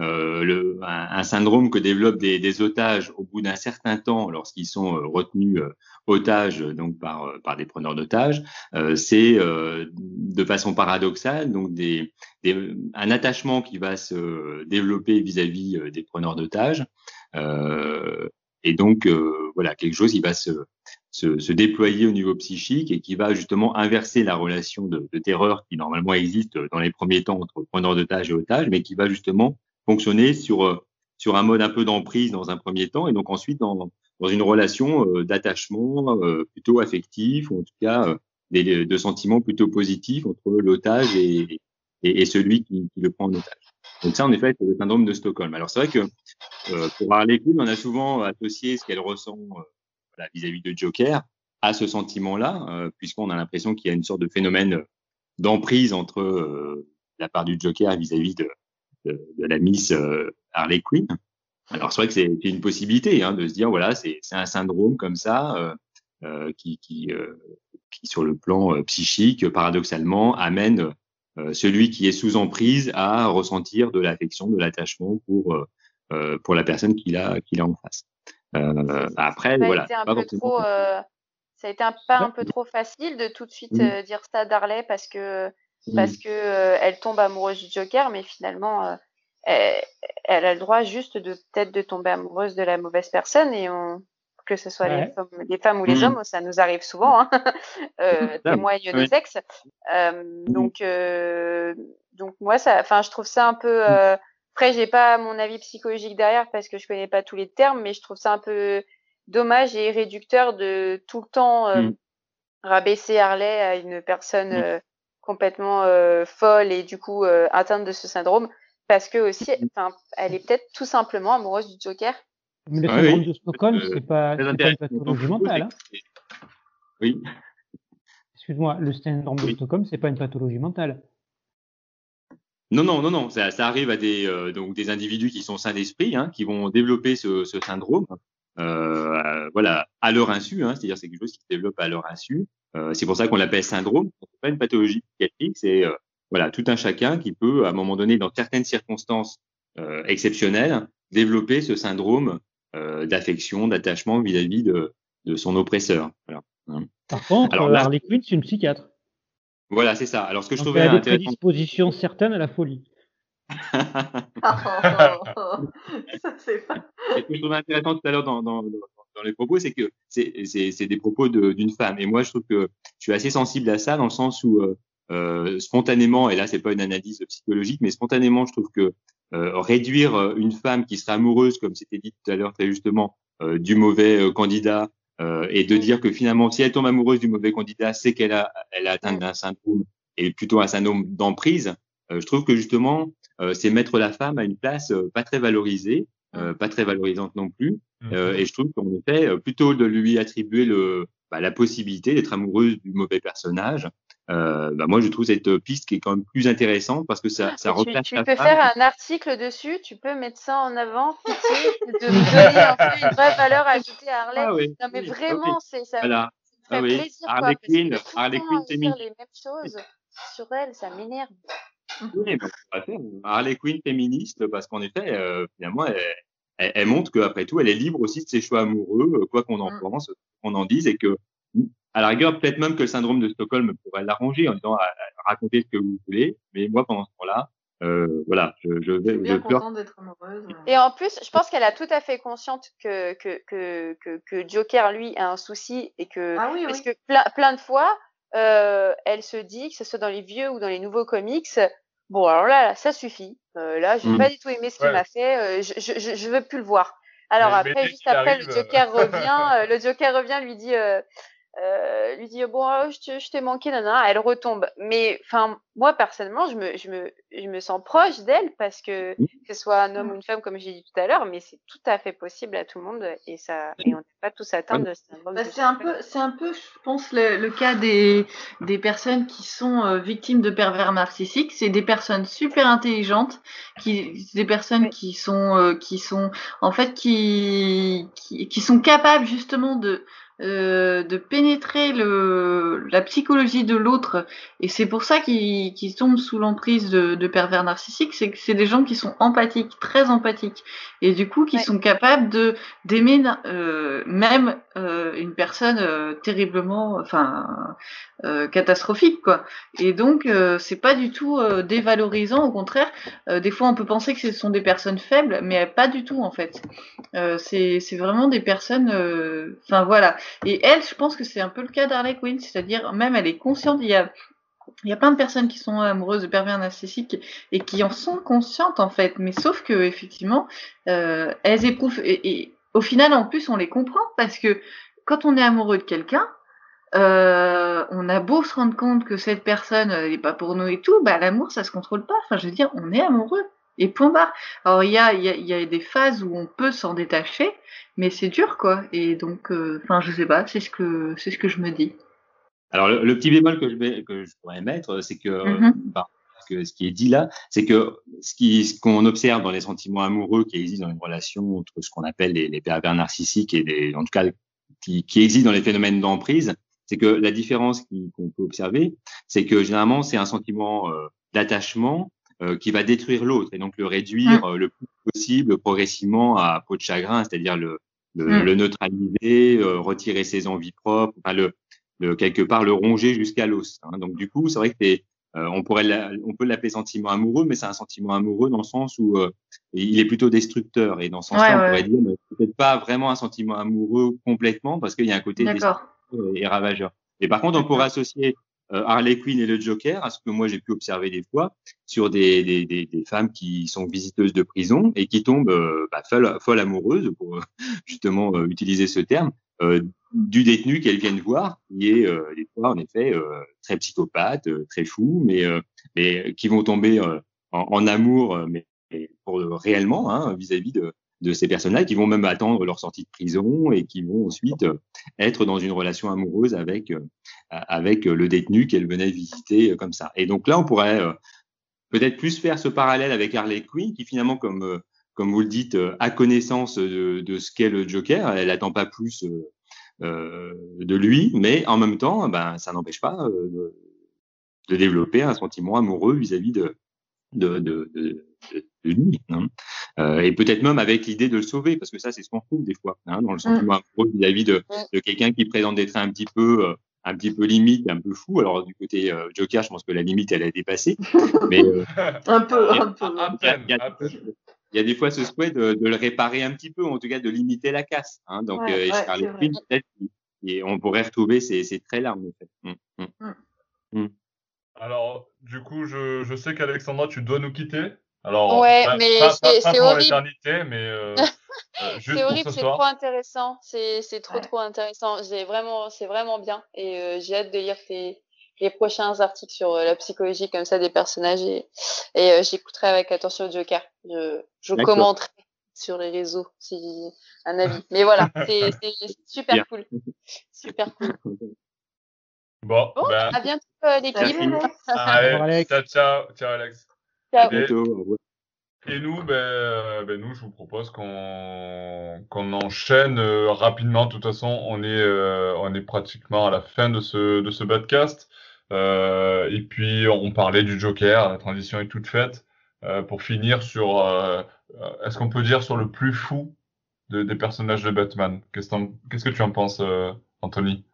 euh, le, un, syndrome que développent des, des otages au bout d'un certain temps lorsqu'ils sont euh, retenus euh, otages donc par, par des preneurs d'otages, c'est de façon paradoxale donc des, des, un attachement qui va se développer vis-à-vis des preneurs d'otages. Et donc voilà quelque chose qui va se, se, déployer au niveau psychique et qui va justement inverser la relation de, terreur qui normalement existe dans les premiers temps entre preneurs d'otages et otages, mais qui va justement fonctionner sur euh, sur un mode un peu d'emprise dans un premier temps et donc ensuite dans, dans une relation euh, d'attachement euh, plutôt affectif ou en tout cas des, de sentiments plutôt positifs entre l'otage et, et, et, celui qui, qui, le prend en otage. Donc ça, en effet, c'est le syndrome de Stockholm. Alors c'est vrai que euh, pour Harley Quinn, on a souvent associé ce qu'elle ressent vis-à-vis de Joker à ce sentiment-là, puisqu'on a l'impression qu'il y a une sorte de phénomène d'emprise entre la part du Joker vis-à-vis de, de, la Miss euh, Harley Quinn. Alors c'est vrai que c'est une possibilité hein, de se dire voilà c'est un syndrome comme ça euh, euh, qui, qui, qui sur le plan psychique paradoxalement amène celui qui est sous emprise à ressentir de l'affection, de l'attachement pour pour la personne qu'il a qu'il a en face. après ça voilà. A été un peu trop, ça a été un pas un peu trop facile de tout de suite mmh. dire ça d'Harley parce que parce mmh. que euh, elle tombe amoureuse du Joker, mais finalement, euh, elle, elle, a le droit juste de peut-être de tomber amoureuse de la mauvaise personne et on, que ce soit les, femmes, les, femmes, ou les mmh. hommes, ça nous arrive souvent, hein, euh, témoignent nos ex. Euh, mmh. donc, euh, donc moi, ça, enfin, je trouve ça un peu. Euh, après, j'ai pas mon avis psychologique derrière parce que je connais pas tous les termes, mais je trouve ça un peu dommage et réducteur de tout le temps rabaisser Harley à une personne complètement euh, folle et du coup euh, atteinte de ce syndrome parce que aussi, elle est peut-être tout simplement amoureuse du Joker. Mais le syndrome de Stockholm, c'est pas, pas, une pathologie mentale. Hein oui. Excuse-moi, le syndrome de Stockholm, c'est pas une pathologie mentale. Non, non, non, non. Ça, ça arrive à des, euh, donc des individus qui sont sains d'esprit, hein, qui vont développer ce, ce syndrome, euh, voilà, à leur insu. Hein, C'est-à-dire, c'est quelque chose qui se développe à leur insu. Euh, c'est pour ça qu'on l'appelle syndrome. C'est pas une pathologie psychiatrique, c'est euh, voilà tout un chacun qui peut, à un moment donné, dans certaines circonstances euh, exceptionnelles, développer ce syndrome d'affection, d'attachement vis-à-vis de, de son oppresseur. Voilà. Hein. Par contre, Alors, Harley Quinn, c'est une psychiatre. Voilà, c'est ça. Alors, ce que je trouvais elle a des prédispositions certaines à la folie. oh, ça, c'est pas... Ce que je trouvais intéressant tout à l'heure dans, dans, dans les propos, c'est que c'est des propos d'une femme. Et moi, je trouve que je suis assez sensible à ça dans le sens où euh, euh, spontanément, et là, c'est pas une analyse psychologique, mais spontanément, je trouve que euh, réduire euh, une femme qui serait amoureuse, comme c'était dit tout à l'heure très justement, euh, du mauvais euh, candidat, et de dire que finalement, si elle tombe amoureuse du mauvais candidat, c'est qu'elle a, elle a atteint d'un syndrome et plutôt un syndrome d'emprise. je trouve que justement, c'est mettre la femme à une place pas très valorisée euh, pas très valorisante non plus. Mmh. Euh, et je trouve qu'en effet, plutôt de lui attribuer le, bah, la possibilité d'être amoureuse du mauvais personnage, euh, bah moi je trouve cette piste qui est quand même plus intéressante parce que ça, ça replace tu, tu peux faire un article dessus, tu peux mettre ça en avant, de donner une vraie valeur ajoutée à Harley. Ah oui, non mais vraiment, c'est ça. Voilà. Ça ah oui. plaisir, Harley Quinn, Harley Quinn féministe. les mêmes choses sur elle, ça m'énerve. Oui, faire Harley Quinn féministe parce qu'en effet, euh, finalement, elle, elle, elle montre qu'après tout, elle est libre aussi de ses choix amoureux, quoi qu'on en Mm. pense, qu'on en dise, et que à la rigueur, peut-être même que le syndrome de Stockholm pourrait l'arranger en disant ah, racontez ce que vous voulez, mais moi pendant ce temps-là, euh, voilà, je, je Je vais, suis je bien contente d'être amoureuse. Et en plus, je pense qu'elle a tout à fait consciente que, que, que, que, que Joker, lui, a un souci et que, Ah oui, parce oui. que plein, plein de fois, euh, elle se dit, que ce soit dans les vieux ou dans les nouveaux comics, bon, alors là, ça suffit. Euh, là, j'ai Mm. pas du tout aimé ce qu'il Ouais. m'a fait, euh, je, je, veux plus le voir. Alors Mais- après, juste après, arrive, le euh, Joker revient, euh, le Joker revient, lui dit, euh, lui dit bon, euh, je te- je t'ai manqué, nanana, elle retombe. Mais enfin, moi personnellement, je me, je me, je me sens proche d'elle parce que Mm. que ce soit un homme ou une femme, comme j'ai dit tout à l'heure, mais c'est tout à fait possible à tout le monde et ça, et on n'est pas tous atteints de ce syndrome. Bah, de c'est un peu, c'est un peu, je pense, le, le cas des, des personnes qui sont euh, victimes de pervers narcissiques. C'est des personnes super intelligentes, qui, des personnes Oui. qui sont, euh, qui sont, en fait, qui, qui, qui sont capables justement de, euh, de pénétrer le, la psychologie de l'autre. Et c'est pour ça qu'ils qu'ils tombent sous l'emprise de, de pervers narcissiques. C'est que c'est des gens qui sont empathiques, très empathiques, et du coup qui Ouais. sont capables de d'aimer euh, même euh, une personne euh, terriblement, enfin euh, catastrophique quoi. Et donc euh, c'est pas du tout euh, dévalorisant, au contraire. Euh, des fois on peut penser que ce sont des personnes faibles, mais pas du tout en fait. Euh, c'est c'est vraiment des personnes, euh, enfin voilà. Et elle, je pense que c'est un peu le cas d'Harley Quinn, c'est-à-dire même elle est consciente. Il y a il y a plein de personnes qui sont amoureuses de pervers narcissiques et qui en sont conscientes en fait, mais sauf que effectivement, euh, elles éprouvent et, au final en plus on les comprend parce que quand on est amoureux de quelqu'un, euh, on a beau se rendre compte que cette personne n'est pas pour nous et tout, bah l'amour ça se contrôle pas. Enfin je veux dire, on est amoureux et point barre. Alors il y a, y, a, y a des phases où on peut s'en détacher, mais c'est dur quoi. Et donc, euh, enfin je sais pas, c'est ce que c'est ce que je me dis. Alors le, le petit bémol que je, vais, que je pourrais mettre, c'est que, Mhm. bah, que ce qui est dit là, c'est que ce qui ce qu'on observe dans les sentiments amoureux qui existent dans une relation entre ce qu'on appelle les, les pervers narcissiques et des, en tout cas qui, qui existent dans les phénomènes d'emprise, c'est que la différence qui- qu'on peut observer, c'est que généralement c'est un sentiment euh, d'attachement euh, qui va détruire l'autre et donc le réduire euh, le plus possible progressivement à peau de chagrin, c'est-à-dire le, le, Mm. le neutraliser, euh, retirer ses envies propres, enfin le, le quelque part le ronger jusqu'à l'os. hein. Donc du coup, c'est vrai que c'est euh, on pourrait la- on peut l'appeler sentiment amoureux, mais c'est un sentiment amoureux dans le sens où euh, il est plutôt destructeur et dans ce sens-là, Ouais, on ouais, pourrait dire mais peut-être pas vraiment un sentiment amoureux complètement parce qu'il y a un côté destructeur et ravageur. Et par contre, on pourrait associer euh, Harley Quinn et le Joker à ce que moi j'ai pu observer des fois sur des, des, des, des femmes qui sont visiteuses de prison et qui tombent euh, bah, folles, folles amoureuses pour euh, justement euh, utiliser ce terme euh, du détenu qu'elles viennent voir, qui est euh, des fois en effet euh, très psychopathe, euh, très fou, mais, euh, mais qui vont tomber euh, en, en amour, euh, mais mais pour euh, réellement hein, vis-à-vis de, de ces personnes-là, qui vont même attendre leur sortie de prison et qui vont ensuite euh, être dans une relation amoureuse avec euh, avec euh, le détenu qu'elle venait visiter comme ça. Et donc là, on pourrait peut-être plus faire ce parallèle avec Harley Quinn, qui finalement, comme comme vous le dites, a connaissance de, ce qu'est le Joker. Elle attend pas plus euh, de lui, mais en même temps, ben ça n'empêche pas de, développer un sentiment amoureux vis-à-vis de, de, de, de, de lui. hein. Euh, et peut-être même avec l'idée de le sauver, parce que ça, c'est ce qu'on trouve des fois, hein, dans le sentiment amoureux vis-à-vis de, de quelqu'un qui présente d'être un petit peu, euh, un petit peu limite, un peu fou. Alors du côté euh, Joker, je pense que la limite, elle a dépassé. Mais euh, Un peu, un peu. il y a- des fois ce souhait de, de le réparer un petit peu, ou en tout cas de limiter la casse. Hein. Donc, Ouais, euh, et ouais, peut-être, on pourrait retrouver ces, ces traits-là, en. Mm, mm. Alors, du coup, je, je sais qu'Alexandra, tu dois nous quitter. Alors, Ouais, pas, mais c'est- horrible. mais euh, euh, C'est horrible, ce c'est trop intéressant. C'est c'est trop Ouais. trop intéressant. J'ai vraiment, c'est vraiment bien. Et euh, j'ai hâte de lire tes les prochains articles sur euh, la psychologie comme ça des personnages et, et euh, j'écouterai avec attention Joker. Je, je commenterai sur les réseaux, si un avis. Mais voilà, c'est super cool. Super cool. Bon, bon ben, à bientôt euh, l'équipe. Allez, ciao, ciao, ciao Alex. Ciao. Et nous, ben, ben, nous, je vous propose qu'on qu'on enchaîne euh, rapidement. De toute façon, on est euh, on est pratiquement à la fin de ce de ce podcast. Euh, et puis on parlait du Joker. La transition est toute faite. Euh, pour finir sur, euh, est-ce qu'on peut dire sur le plus fou de, des personnages de Batman? Qu'est-ce que tu en penses, Anthony?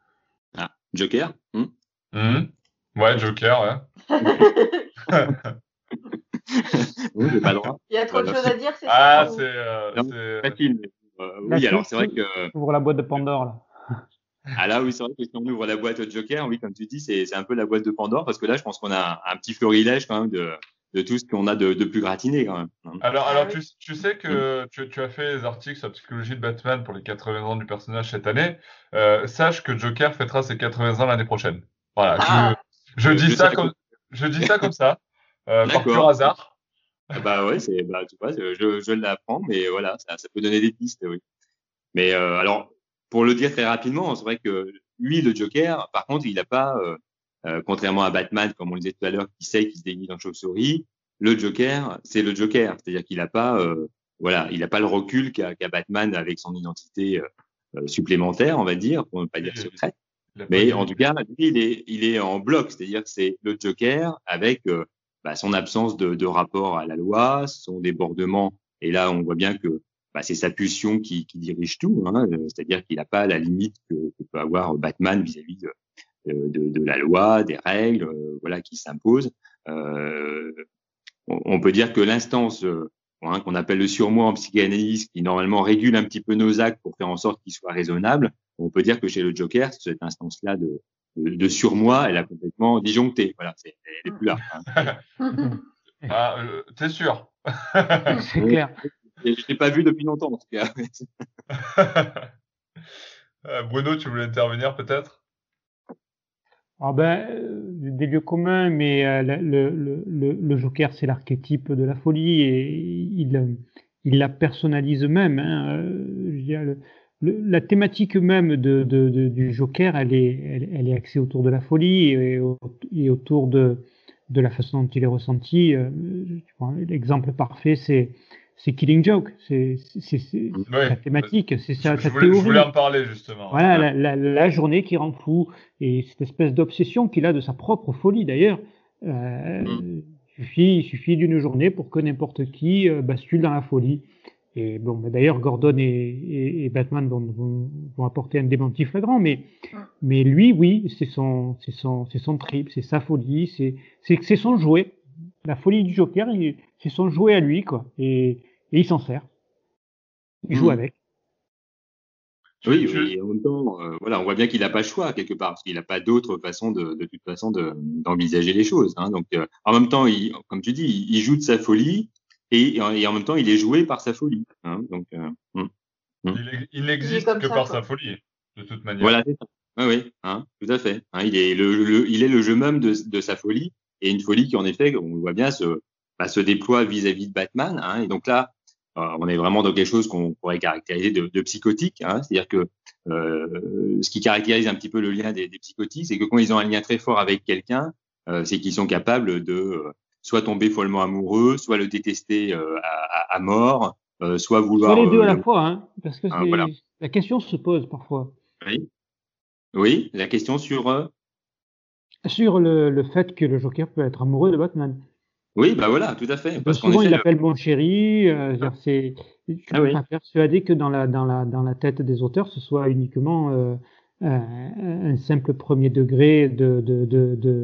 Joker hmm? Mmh. Ouais, Joker. Ouais. oui, j'ai pas le droit. Il y a trop de choses à dire, c'est ah, c'est euh, facile. Euh, oui, alors c'est vrai que. Ouvre la boîte de Pandore là. Ah là, oui, c'est vrai que si on ouvre la boîte de Joker, oui, comme tu dis, c'est un peu la boîte de Pandore parce que là, je pense qu'on a un, petit florilège quand même de, de tout ce qu'on a de, de, plus gratiné quand même. Alors, alors tu, tu sais que tu, tu, as fait des articles sur la psychologie de Batman pour les 80 ans du personnage cette année. Euh, sache que Joker fêtera ses 80 ans l'année prochaine. Voilà, ah. je, je, dis ça comme, je dis ça comme ça. Euh, par pur hasard. Ah bah ouais, c'est, bah, tu vois, je, je l'apprends, mais voilà, ça, ça, peut donner des pistes, oui. Mais euh, alors, pour le dire très rapidement, c'est vrai que lui, le Joker, par contre, il n'a pas, euh, euh, contrairement à Batman, comme on le disait tout à l'heure, qui sait qu'il se déguise en chauve-souris, le Joker, c'est le Joker, c'est-à-dire qu'il n'a pas, euh, voilà, il n'a pas le recul qu'a Batman avec son identité supplémentaire, on va dire, pour ne pas dire secrète. Mais en tout cas, lui, il est, il est en bloc, c'est-à-dire que c'est le Joker avec bah, son absence de, de, rapport à la loi, son débordement. Et là, on voit bien que bah, c'est sa pulsion qui, qui dirige tout. Hein, C'est-à-dire qu'il n'a pas la limite que, que, peut avoir Batman vis-à-vis de, de, de, la loi, des règles, euh, voilà, qui s'imposent. Euh, on, on, peut dire que l'instance euh, hein, qu'on appelle le surmoi en psychanalyse, qui normalement régule un petit peu nos actes pour faire en sorte qu'ils soient raisonnables, on peut dire que chez le Joker, cette instance-là de, de, surmoi, elle a complètement disjoncté. Voilà, elle est plus là. Hein. ah, euh, t'es sûr? C'est clair. Je l'ai pas vu depuis longtemps en tout cas. Euh, Bruno, tu voulais intervenir peut-être? Ah ben, euh, des lieux communs, mais le, le, Joker, c'est l'archétype de la folie et il, il la personnalise même. Hein. La thématique même du Joker, elle est, elle, est axée autour de la folie et, et autour de, de, la façon dont il est ressenti. Euh, l'exemple parfait, c'est c'est Killing Joke, c'est la thématique, c'est sa, je, voulais, théorie. Je voulais en parler justement. Voilà, la, la, la, journée qui rend fou et cette espèce d'obsession qu'il a de sa propre folie d'ailleurs. Euh, mm. Il suffit, suffit d'une journée pour que n'importe qui euh, bascule dans la folie. Et bon, d'ailleurs, Gordon et, et, et Batman vont, vont, vont, apporter un démenti flagrant, mais, mais lui, oui, c'est son, c'est son, c'est son trip, c'est sa folie, c'est, c'est, son jouet. La folie du Joker, c'est son jouet à lui, quoi. Et, et il s'en sert. Il joue mmh. avec. Oui, oui, et en même temps, euh, voilà, on voit bien qu'il n'a pas le choix quelque part, parce qu'il n'a pas d'autre façon de, de toute façon d'envisager les choses. Hein. Donc, euh, en même temps, il, comme tu dis, il joue de sa folie, et, et, en même temps, il est joué par sa folie. Hein, donc, euh, hum, hum. Il, n'existe que par sa folie, de toute manière. Voilà, c'est ça. Oui, oui, hein, tout à fait. Hein, il, est le, le, il est le jeu même de, de, sa folie, et une folie qui, en effet, on voit bien, se, bah, se déploie vis-à-vis de Batman. Hein, et donc là, euh, on est vraiment dans quelque chose qu'on pourrait caractériser de, de psychotique. Hein, C'est-à-dire que euh, ce qui caractérise un petit peu le lien des, des psychotiques, c'est que quand ils ont un lien très fort avec quelqu'un, euh, c'est qu'ils sont capables de soit tomber follement amoureux, soit le détester à, à, mort, soit vouloir. Soit les deux à la fois, hein, parce que voilà. la question se pose parfois. Oui, oui la question sur. Sur le, le, fait que le Joker peut être amoureux de Batman. Oui, bah voilà, tout à fait. Parce souvent, il l'appelle mon chéri. Euh, ah. C'est, je suis ah, oui. persuadé que dans la, dans, la, dans la tête des auteurs, ce soit uniquement euh, un simple premier degré de, de, de, de,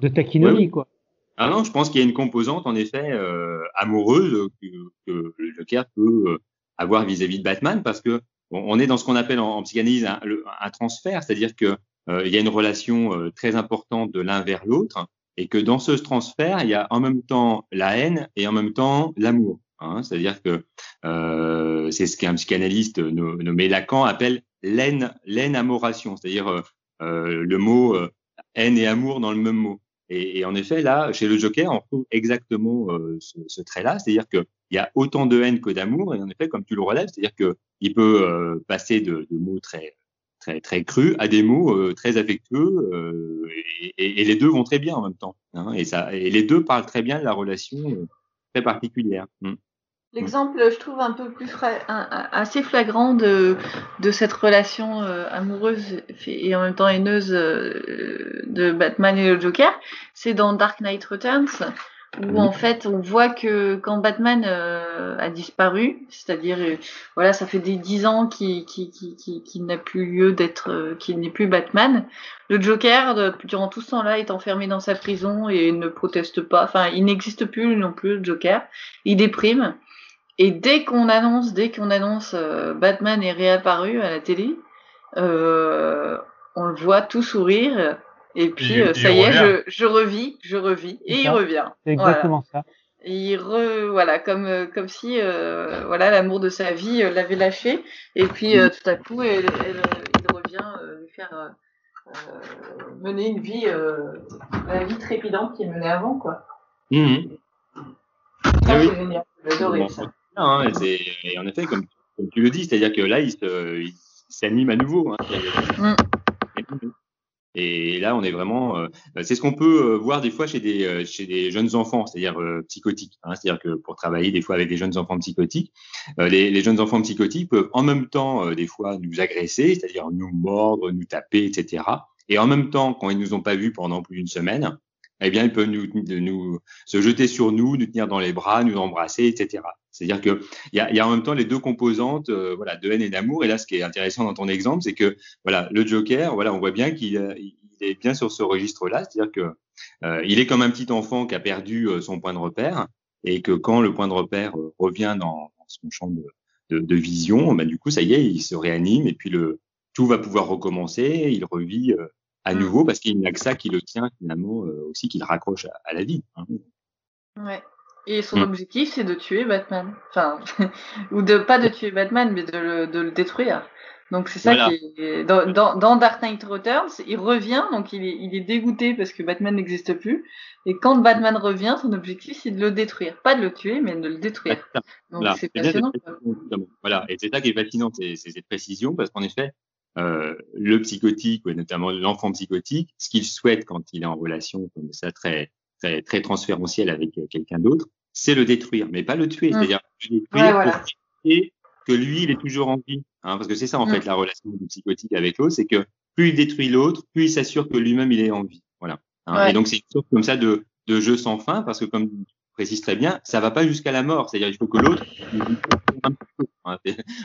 de, taquinerie, quoi. Ah non, je pense qu'il y a une composante, en effet, euh, amoureuse que, que, le Joker peut euh, avoir vis-à-vis de Batman, parce que on est dans ce qu'on appelle en, en psychanalyse un, un transfert, c'est-à-dire que euh, il y a une relation euh, très importante de l'un vers l'autre, et que dans ce transfert, il y a en même temps la haine et en même temps l'amour. Hein, c'est-à-dire que euh, c'est ce qu'un psychanalyste nommé Lacan appelle l'aine, l'aine amoration, c'est-à-dire le mot haine et amour dans le même mot. Et, en effet, là, chez le Joker, on trouve exactement ce, trait-là, c'est-à-dire qu'il y a autant de haine que d'amour, et en effet, comme tu le relèves, c'est-à-dire qu'il peut passer de, mots très très très crus à des mots très affectueux, et, et, les deux vont très bien en même temps. Hein, et ça, et les deux parlent très bien de la relation très particulière. Mmh. L'exemple, je trouve, un peu plus assez flagrant de, de cette relation euh, amoureuse et en même temps haineuse euh, de Batman et le Joker, c'est dans Dark Knight Returns, où en fait on voit que quand Batman euh, a disparu, c'est-à-dire voilà ça fait des dix ans qu'il qui n'a plus lieu d'être, qu'il n'est plus Batman, le Joker durant tout ce temps-là est enfermé dans sa prison et ne proteste pas, enfin il n'existe plus non plus le Joker, il déprime. Et dès qu'on annonce, dès qu'on annonce euh, Batman est réapparu à la télé, euh, on le voit tout sourire. Et puis euh, ça y est, je, je, revis, je revis, et il revient. C'est exactement ça. il re, voilà, comme comme si voilà l'amour de sa vie l'avait lâché. Et puis tout à coup, il revient lui faire mener une vie, la vie trépidante qu'il menait avant, quoi. Mmh. Ça, c'est génial. J'adorais ça. Hein, et, en effet, comme, tu le dis, c'est-à-dire que là, il s'anime à nouveau. Hein, mm. Et là, on est vraiment. Euh, c'est ce qu'on peut euh, voir des fois chez des euh, chez des jeunes enfants, c'est-à-dire psychotiques. Hein, c'est-à-dire que pour travailler des fois avec des jeunes enfants psychotiques, les, les, jeunes enfants psychotiques peuvent en même temps des fois nous agresser, c'est-à-dire nous mordre, nous taper, etc. Et en même temps, quand ils nous ont pas vus pendant plus d'une semaine, eh bien, ils peuvent nous, nous se jeter sur nous, nous tenir dans les bras, nous embrasser, etc. C'est-à-dire que il y a, y a, en même temps les deux composantes, euh, voilà, de haine et d'amour. Et là, ce qui est intéressant dans ton exemple, c'est que voilà, le Joker, voilà, on voit bien qu'il euh, est bien sur ce registre-là, c'est-à-dire que euh, il est comme un petit enfant qui a perdu son point de repère et que quand le point de repère revient dans, son champ de, de, de vision, bah, du coup, ça y est, il se réanime et puis le tout va pouvoir recommencer. Il revit à mmh. nouveau parce qu'il n'y a que ça qui le tient finalement aussi, qui le raccroche à, la vie. Hein. Ouais. Et son mmh. objectif, c'est de tuer Batman. Enfin, ou de pas de tuer Batman, mais de le, de le détruire. Donc c'est ça qui est dans, dans, dans, Dark Knight Returns, il revient, donc il est, il est dégoûté parce que Batman n'existe plus. Et quand Batman revient, son objectif c'est de le détruire, pas de le tuer, mais de le détruire. Donc c'est passionnant. Voilà, et c'est ça qui est fascinant, c'est cette précision, parce qu'en effet, euh, le psychotique, ou notamment l'enfant psychotique, ce qu'il souhaite quand il est en relation comme ça très très, très transférentiel avec euh, quelqu'un d'autre, c'est le détruire, mais pas le tuer. Mmh. C'est-à-dire le détruire pour que lui, il est toujours en vie. Hein, parce que c'est ça, en mmh. fait, la relation du psychotique avec l'autre, c'est que plus il détruit l'autre, plus il s'assure que lui-même, il est en vie. Voilà. Hein, Et donc, c'est une sorte comme ça de, de jeu sans fin, parce que comme tu précises très bien, ça va pas jusqu'à la mort. C'est-à-dire, il faut que l'autre hein,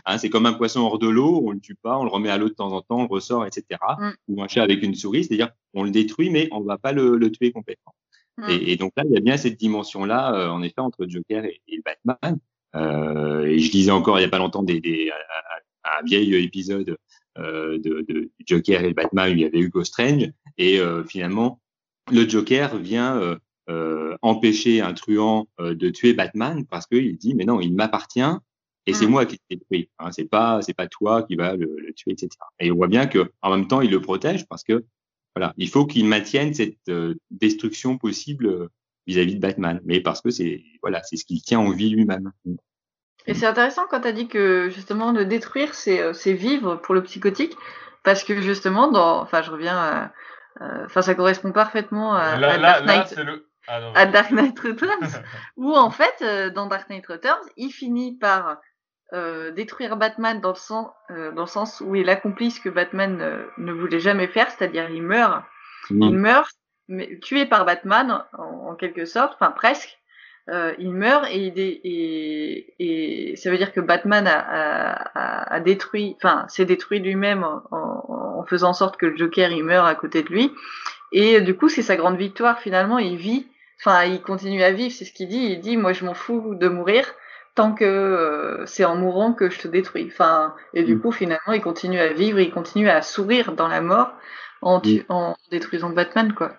hein, c'est comme un poisson hors de l'eau, on le tue pas, on le remet à l'eau de temps en temps, on le ressort, etc. Mmh. Ou un chat avec une souris, c'est-à-dire on le détruit, mais on va pas le, le tuer complètement. Mm. Et, et, donc là, il y a bien cette dimension-là, euh, en effet, entre Joker et, et Batman. Euh, et je lisais encore il y a pas longtemps des, des, un, vieil épisode euh, de, de, Joker et Batman où il y avait Hugo Strange. Et euh, finalement, le Joker vient euh, empêcher un truand de tuer Batman parce qu'il dit mais non, il m'appartient et c'est mm. moi qui l'ai tué. Hein, c'est pas c'est pas toi qui va le, le, tuer, etc. Et on voit bien que en même temps, il le protège parce que voilà, il faut qu'il maintienne cette euh, destruction possible euh, vis-à-vis de Batman, mais parce que c'est voilà, c'est ce qui tient en vie lui-même. Et c'est intéressant quand tu as dit que justement le détruire, c'est euh, c'est vivre pour le psychotique, parce que justement, dans, enfin, je reviens, à, enfin, ça correspond parfaitement à, Dark Knight. Ah, à Dark Knight Returns, où en fait, dans Dark Knight Returns, il finit par euh, détruire Batman dans le, sens, euh, dans le sens où il accomplit ce que Batman euh, ne voulait jamais faire, c'est-à-dire il meurt. Il meurt, mais tué par Batman en, quelque sorte, enfin presque. il meurt et, et, et, ça veut dire que Batman a, a, a détruit, enfin s'est détruit lui-même en, en, faisant en sorte que le Joker il meurt à côté de lui. Et du coup c'est sa grande victoire finalement. Il vit, enfin il continue à vivre, c'est ce qu'il dit. Il dit moi je m'en fous de mourir tant que euh, c'est en mourant que je te détruis. Enfin, et du mm. coup, finalement, il continue à vivre, il continue à sourire dans la mort en, mm. en détruisant Batman, quoi.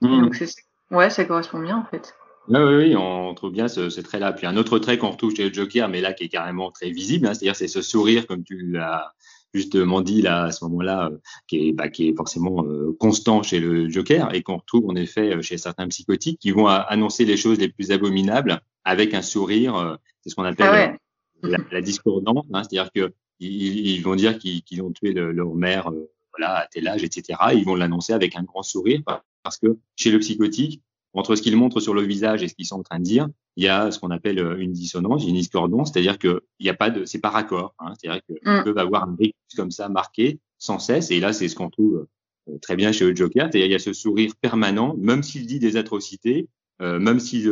Mm. Donc, c'est, ouais, ça correspond bien, en fait. Oui, oui, oui, on trouve bien ce, ce trait-là. Puis un autre trait qu'on retrouve chez le Joker, mais là qui est carrément très visible, hein, c'est-à-dire c'est ce sourire, comme tu l'as, justement dit là à ce moment-là, qui est, bah, qui est forcément constant chez le Joker et qu'on retrouve en effet chez certains psychotiques qui vont annoncer les choses les plus abominables avec un sourire. C'est ce qu'on appelle ah la, discordance, hein, c'est-à-dire que ils, vont dire qu'ils ont tué leur mère, voilà, à tel âge, etc. ils vont l'annoncer avec un grand sourire parce que chez le psychotique, entre ce qu'ils montrent sur le visage et ce qu'ils sont en train de dire, il y a ce qu'on appelle euh, une dissonance, une discordance, c'est-à-dire que il n'y a pas de, c'est pas raccord, hein, c'est-à-dire qu'ils mm. peuvent avoir un rictus comme ça marqué sans cesse, et là c'est ce qu'on trouve euh, très bien chez le Joker, c'est-à-dire il y a ce sourire permanent, même s'il dit des atrocités, euh, même s'il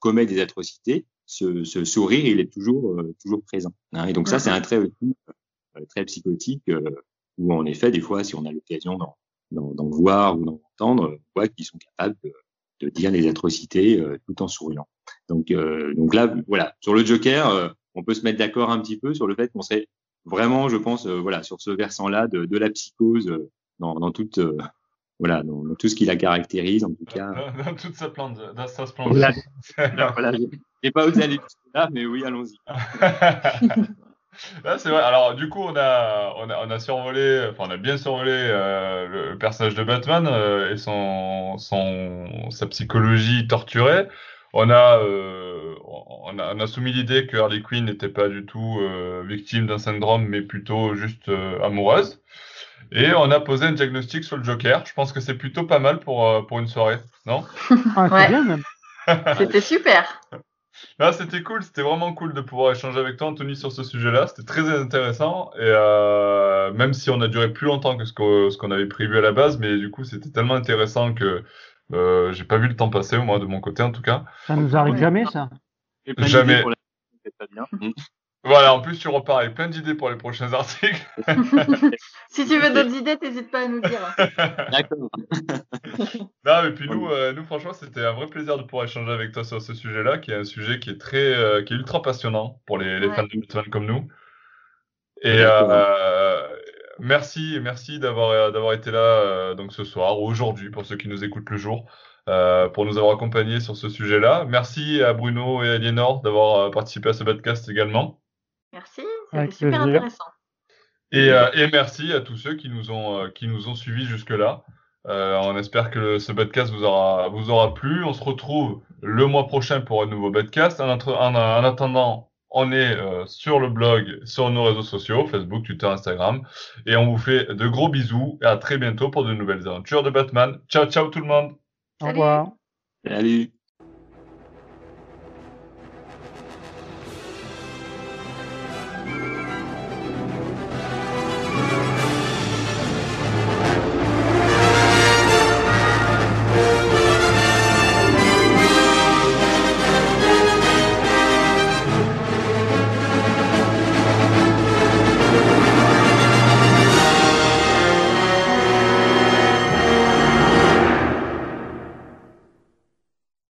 commet des atrocités, ce, ce, sourire il est toujours toujours présent. Hein, et donc ça c'est un trait aussi très psychotique où en effet des fois si on a l'occasion d'en voir ou d'en entendre, on voit qu'ils sont capables de de dire les atrocités euh, tout en souriant. Donc, euh, donc là, voilà, sur le Joker, euh, on peut se mettre d'accord un petit peu sur le fait qu'on serait vraiment, je pense, voilà, sur ce versant-là de, de, la psychose dans, dans toute voilà, dans, tout ce qui la caractérise, en tout cas. Dans, toute sa plante, dans sa splendeur. Voilà, voilà j'ai pas osé aller là, mais oui, allons-y. c'est vrai. Alors, du coup, on a, on a, on a survolé, enfin, on a bien survolé euh, le personnage de Batman euh, et son, son, sa psychologie torturée. On a, euh, on a, on a soumis l'idée que Harley Quinn n'était pas du tout euh, victime d'un syndrome, mais plutôt juste euh, amoureuse. Et on a posé un diagnostic sur le Joker. Je pense que c'est plutôt pas mal pour, pour une soirée, non? Ah, ouais. bien même. C'était super. Ah, c'était cool, c'était vraiment cool de pouvoir échanger avec toi, Anthony, sur ce sujet-là. C'était très intéressant. Et euh, même si on a duré plus longtemps que ce qu'on avait prévu à la base, mais du coup, c'était tellement intéressant que euh, j'ai pas vu le temps passer, moi, de mon côté, en tout cas. Ça nous arrive jamais, ça. Jamais. Voilà, en plus, tu repars avec plein d'idées pour les prochains articles. si tu veux d'autres idées, n'hésite pas à nous dire. D'accord. non, mais puis nous, euh, nous franchement, c'était un vrai plaisir de pouvoir échanger avec toi sur ce sujet-là, qui est un sujet qui est très, euh, qui est ultra passionnant pour les, les fans de Batman comme nous. Et euh, merci, merci d'avoir d'avoir été là donc ce soir ou aujourd'hui pour ceux qui nous écoutent le jour. pour nous avoir accompagnés sur ce sujet-là. Merci à Bruno et à Aliénor d'avoir participé à ce podcast également. Merci, c'était super intéressant. Et, euh, et, merci à tous ceux qui nous ont, euh, qui nous ont suivis jusque-là. Euh, on espère que ce podcast vous aura, vous aura plu. On se retrouve le mois prochain pour un nouveau podcast. En, en, en attendant, on est euh, sur le blog, sur nos réseaux sociaux, Facebook, Twitter, Instagram. Et on vous fait de gros bisous et à très bientôt pour de nouvelles aventures de Batman. Ciao, ciao tout le monde. Au revoir. Salut.